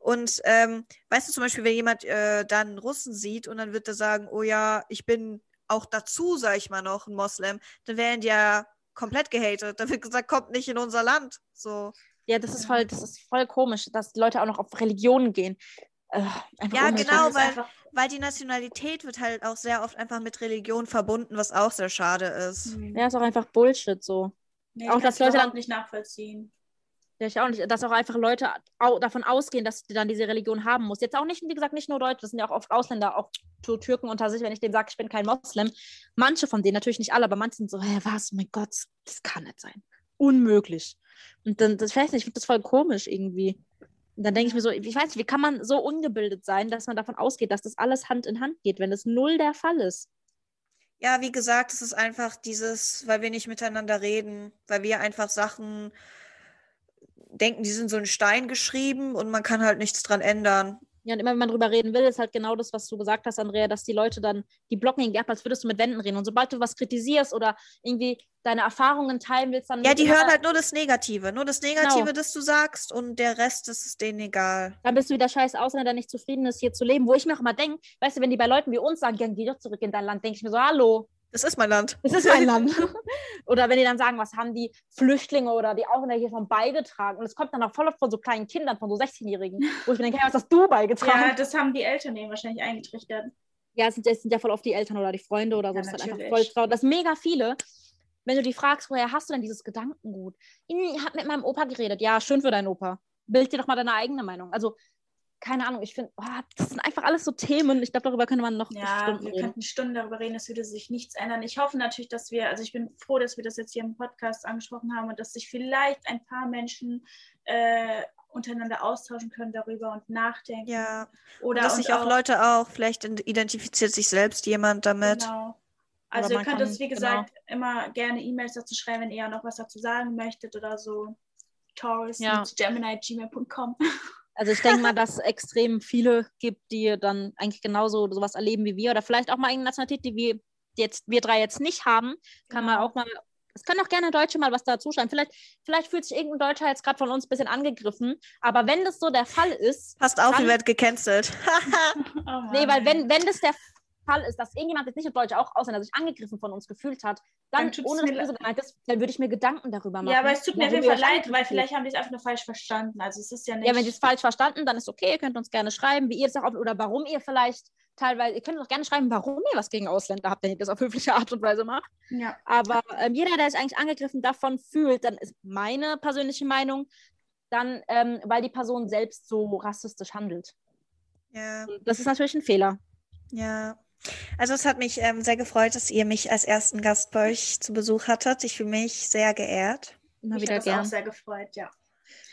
Und ähm, weißt du zum Beispiel, wenn jemand äh, dann Russen sieht und dann wird er sagen, oh ja, ich bin auch dazu, sag ich mal noch, ein Moslem, dann werden die ja komplett gehatet. Da wird gesagt, kommt nicht in unser Land. So. Ja, das ist voll, das ist voll komisch, dass Leute auch noch auf Religionen gehen. Äh, Ja, genau, weil- einfach- Weil die Nationalität wird halt auch sehr oft einfach mit Religion verbunden, was auch sehr schade ist. Hm. Ja, ist auch einfach Bullshit so. Nee, auch, dass kann's Leute dann- nicht nachvollziehen. Ja, ich auch nicht. Dass auch einfach Leute au davon ausgehen, dass du dann diese Religion haben musst. Jetzt auch nicht, wie gesagt, nicht nur Deutsche, das sind ja auch oft Ausländer, auch Türken unter sich, wenn ich denen sage, ich bin kein Moslem. Manche von denen, natürlich nicht alle, aber manche sind so, hä, was, oh mein Gott, das kann nicht sein. Unmöglich. Und dann, das ich weiß nicht, ich finde das voll komisch irgendwie. Und dann denke ich mir so, ich weiß nicht, wie kann man so ungebildet sein, dass man davon ausgeht, dass das alles Hand in Hand geht, wenn das null der Fall ist. Ja, wie gesagt, es ist einfach dieses, weil wir nicht miteinander reden, weil wir einfach Sachen denken, die sind so in Stein geschrieben und man kann halt nichts dran ändern. Ja, und immer wenn man drüber reden will, ist halt genau das, was du gesagt hast, Andrea, dass die Leute dann, die blocken irgendwie ab, als würdest du mit Wänden reden. Und sobald du was kritisierst oder irgendwie deine Erfahrungen teilen willst, dann. Ja, die hören halt nur das Negative, nur das Negative, Genau. das du sagst und der Rest das ist denen egal. Dann bist du wieder scheiß Ausländer, der nicht zufrieden ist, hier zu leben. Wo ich mir auch immer denke, weißt du, wenn die bei Leuten wie uns sagen, geh doch zurück in dein Land, denke ich mir so, hallo, Das ist mein Land. das ist mein Land. oder wenn die dann sagen, was haben die Flüchtlinge oder die Ausländer hier schon beigetragen? Und es kommt dann auch voll oft von so kleinen Kindern, von so 16-Jährigen, wo ich mir denke, hey, was hast du Ja, beigetragen? das haben die Eltern denen wahrscheinlich eingetrichtert. Ja, es sind, es sind ja voll oft die Eltern oder die Freunde oder so. Ja, das ist halt einfach voll traurig. Das sind mega viele. Wenn du die fragst, woher hast du denn dieses Gedankengut? Ich habe mit meinem Opa geredet. Ja, schön für deinen Opa. Bild dir doch mal deine eigene Meinung. Also, keine Ahnung, ich finde, oh, das sind einfach alles so Themen. Ich glaube, darüber könnte man noch Ja, Stunden wir reden. könnten Stunden darüber reden, es würde sich nichts ändern. Ich hoffe natürlich, dass wir, also ich bin froh, dass wir das jetzt hier im Podcast angesprochen haben und dass sich vielleicht ein paar Menschen äh, untereinander austauschen können darüber und nachdenken. Ja. Oder Und dass sich auch Leute auch, vielleicht identifiziert sich selbst jemand damit. Genau. Also ihr könnt kann- uns, wie gesagt, immer gerne E-Mails dazu schreiben, wenn ihr noch was dazu sagen möchtet oder so. Taurus Ja. mit gemini.gmail.com. Also ich denke mal, dass es extrem viele gibt, die dann eigentlich genauso sowas erleben wie wir oder vielleicht auch mal eine Nationalität, die wir jetzt wir drei jetzt nicht haben, kann man Genau. auch mal Es können auch gerne Deutsche mal was dazu schreiben. Vielleicht, vielleicht fühlt sich irgendein Deutscher jetzt gerade von uns ein bisschen angegriffen. Aber wenn das so der Fall ist. Passt auf, ihr werdet gecancelt. oh nee, weil wenn, wenn das der Fall ist, dass irgendjemand jetzt nicht Deutsch auch Ausländer sich angegriffen von uns gefühlt hat, dann, dann ohne das böse gemeint ist, dann würde ich mir Gedanken darüber machen. Ja, aber es tut mir auf jeden Fall leid, weil vielleicht haben die es einfach nur falsch verstanden. Also es ist ja nicht. Ja, wenn die es falsch verstanden, dann ist okay. Ihr könnt uns gerne schreiben, wie ihr es auch oder warum ihr vielleicht teilweise, ihr könnt auch gerne schreiben, warum ihr was gegen Ausländer habt, wenn ihr das auf höfliche Art und Weise macht. Ja. Aber ähm, jeder, der sich eigentlich angegriffen davon fühlt, dann ist meine persönliche Meinung, dann, ähm, weil die Person selbst so rassistisch handelt. Ja. das ist natürlich ein Fehler. Ja. Also es hat mich ähm, sehr gefreut, dass ihr mich als ersten Gast bei euch zu Besuch hattet. Ich fühle mich sehr geehrt. Immer wieder gern. auch sehr gefreut, ja.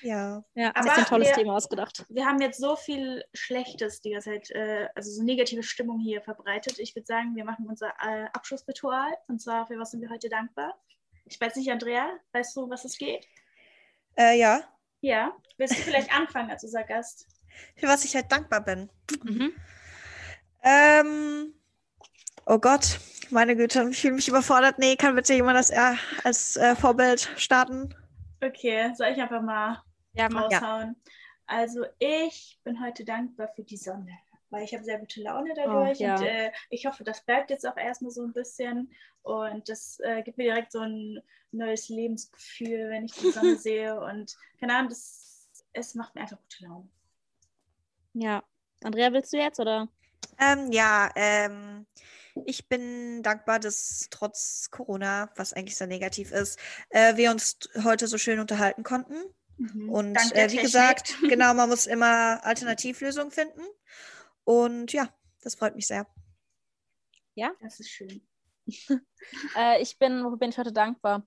Ja, ja aber ein tolles wir, Thema ausgedacht. Wir haben jetzt so viel Schlechtes die ganze Zeit, äh, also so negative Stimmung hier verbreitet. Ich würde sagen, wir machen unser äh, Abschlussritual. Und zwar, für was sind wir heute dankbar? Ich weiß nicht, Andrea, weißt du, was es geht? Äh, ja. Ja, willst du vielleicht anfangen als unser Gast? Für was ich halt dankbar bin. Mhm. Ähm, oh Gott, meine Güte, ich fühle mich überfordert. Nee, kann bitte jemand das äh, als äh, Vorbild starten? Okay, soll ich einfach mal ja, raushauen? Ja. Also ich bin heute dankbar für die Sonne, weil ich habe sehr gute Laune dadurch oh, ja. und äh, ich hoffe, das bleibt jetzt auch erstmal so ein bisschen und das äh, gibt mir direkt so ein neues Lebensgefühl, wenn ich die Sonne sehe und keine Ahnung, das, es macht mir einfach gute Laune. Ja, Andrea, willst du jetzt oder? Ähm, ja, ähm, ich bin dankbar, dass trotz Corona, was eigentlich sehr negativ ist, äh, wir uns heute so schön unterhalten konnten. Mhm. Und äh, wie gesagt, genau, man muss immer Alternativlösungen finden. Und ja, das freut mich sehr. Ja? Das ist schön. äh, ich bin, wo bin ich heute dankbar?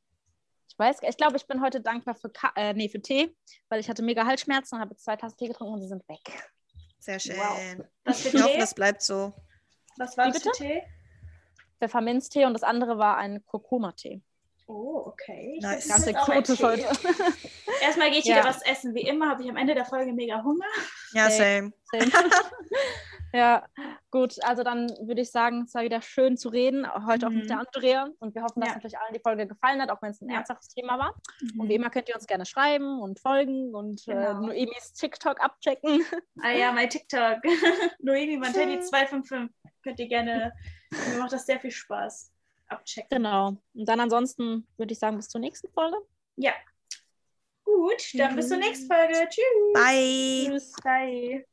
Ich weiß, ich glaube, ich bin heute dankbar für, Ka äh, nee, für Tee, weil ich hatte mega Halsschmerzen, habe zwei Tassen Tee getrunken und sie sind weg. Sehr schön. Wow. Was für ich hoffe, das bleibt so. Was war das für Tee? Pfefferminztee und das andere war ein Kurkuma-Tee. Oh, okay. Nice. Ganz exotisch heute. Erstmal gehe ich ja. wieder was essen. Wie immer habe ich am Ende der Folge mega Hunger. Ja, same. same. ja, gut. Also dann würde ich sagen, es war wieder schön zu reden, heute mhm. auch mit der mhm. Andrea. Und wir hoffen, dass ja. natürlich allen die Folge gefallen hat, auch wenn es ein ja. ernsthaftes Thema war. Mhm. Und wie immer könnt ihr uns gerne schreiben und folgen und äh, genau. äh, Noemis TikTok abchecken. Ah ja, mein TikTok. Noemi Mantelli 255. Könnt ihr gerne, mir macht das sehr viel Spaß abchecken. Genau. Und dann ansonsten würde ich sagen, bis zur nächsten Folge. Ja. Gut, dann bis zur nächsten Folge. Tschüss. Bye. Tschüss. Bye.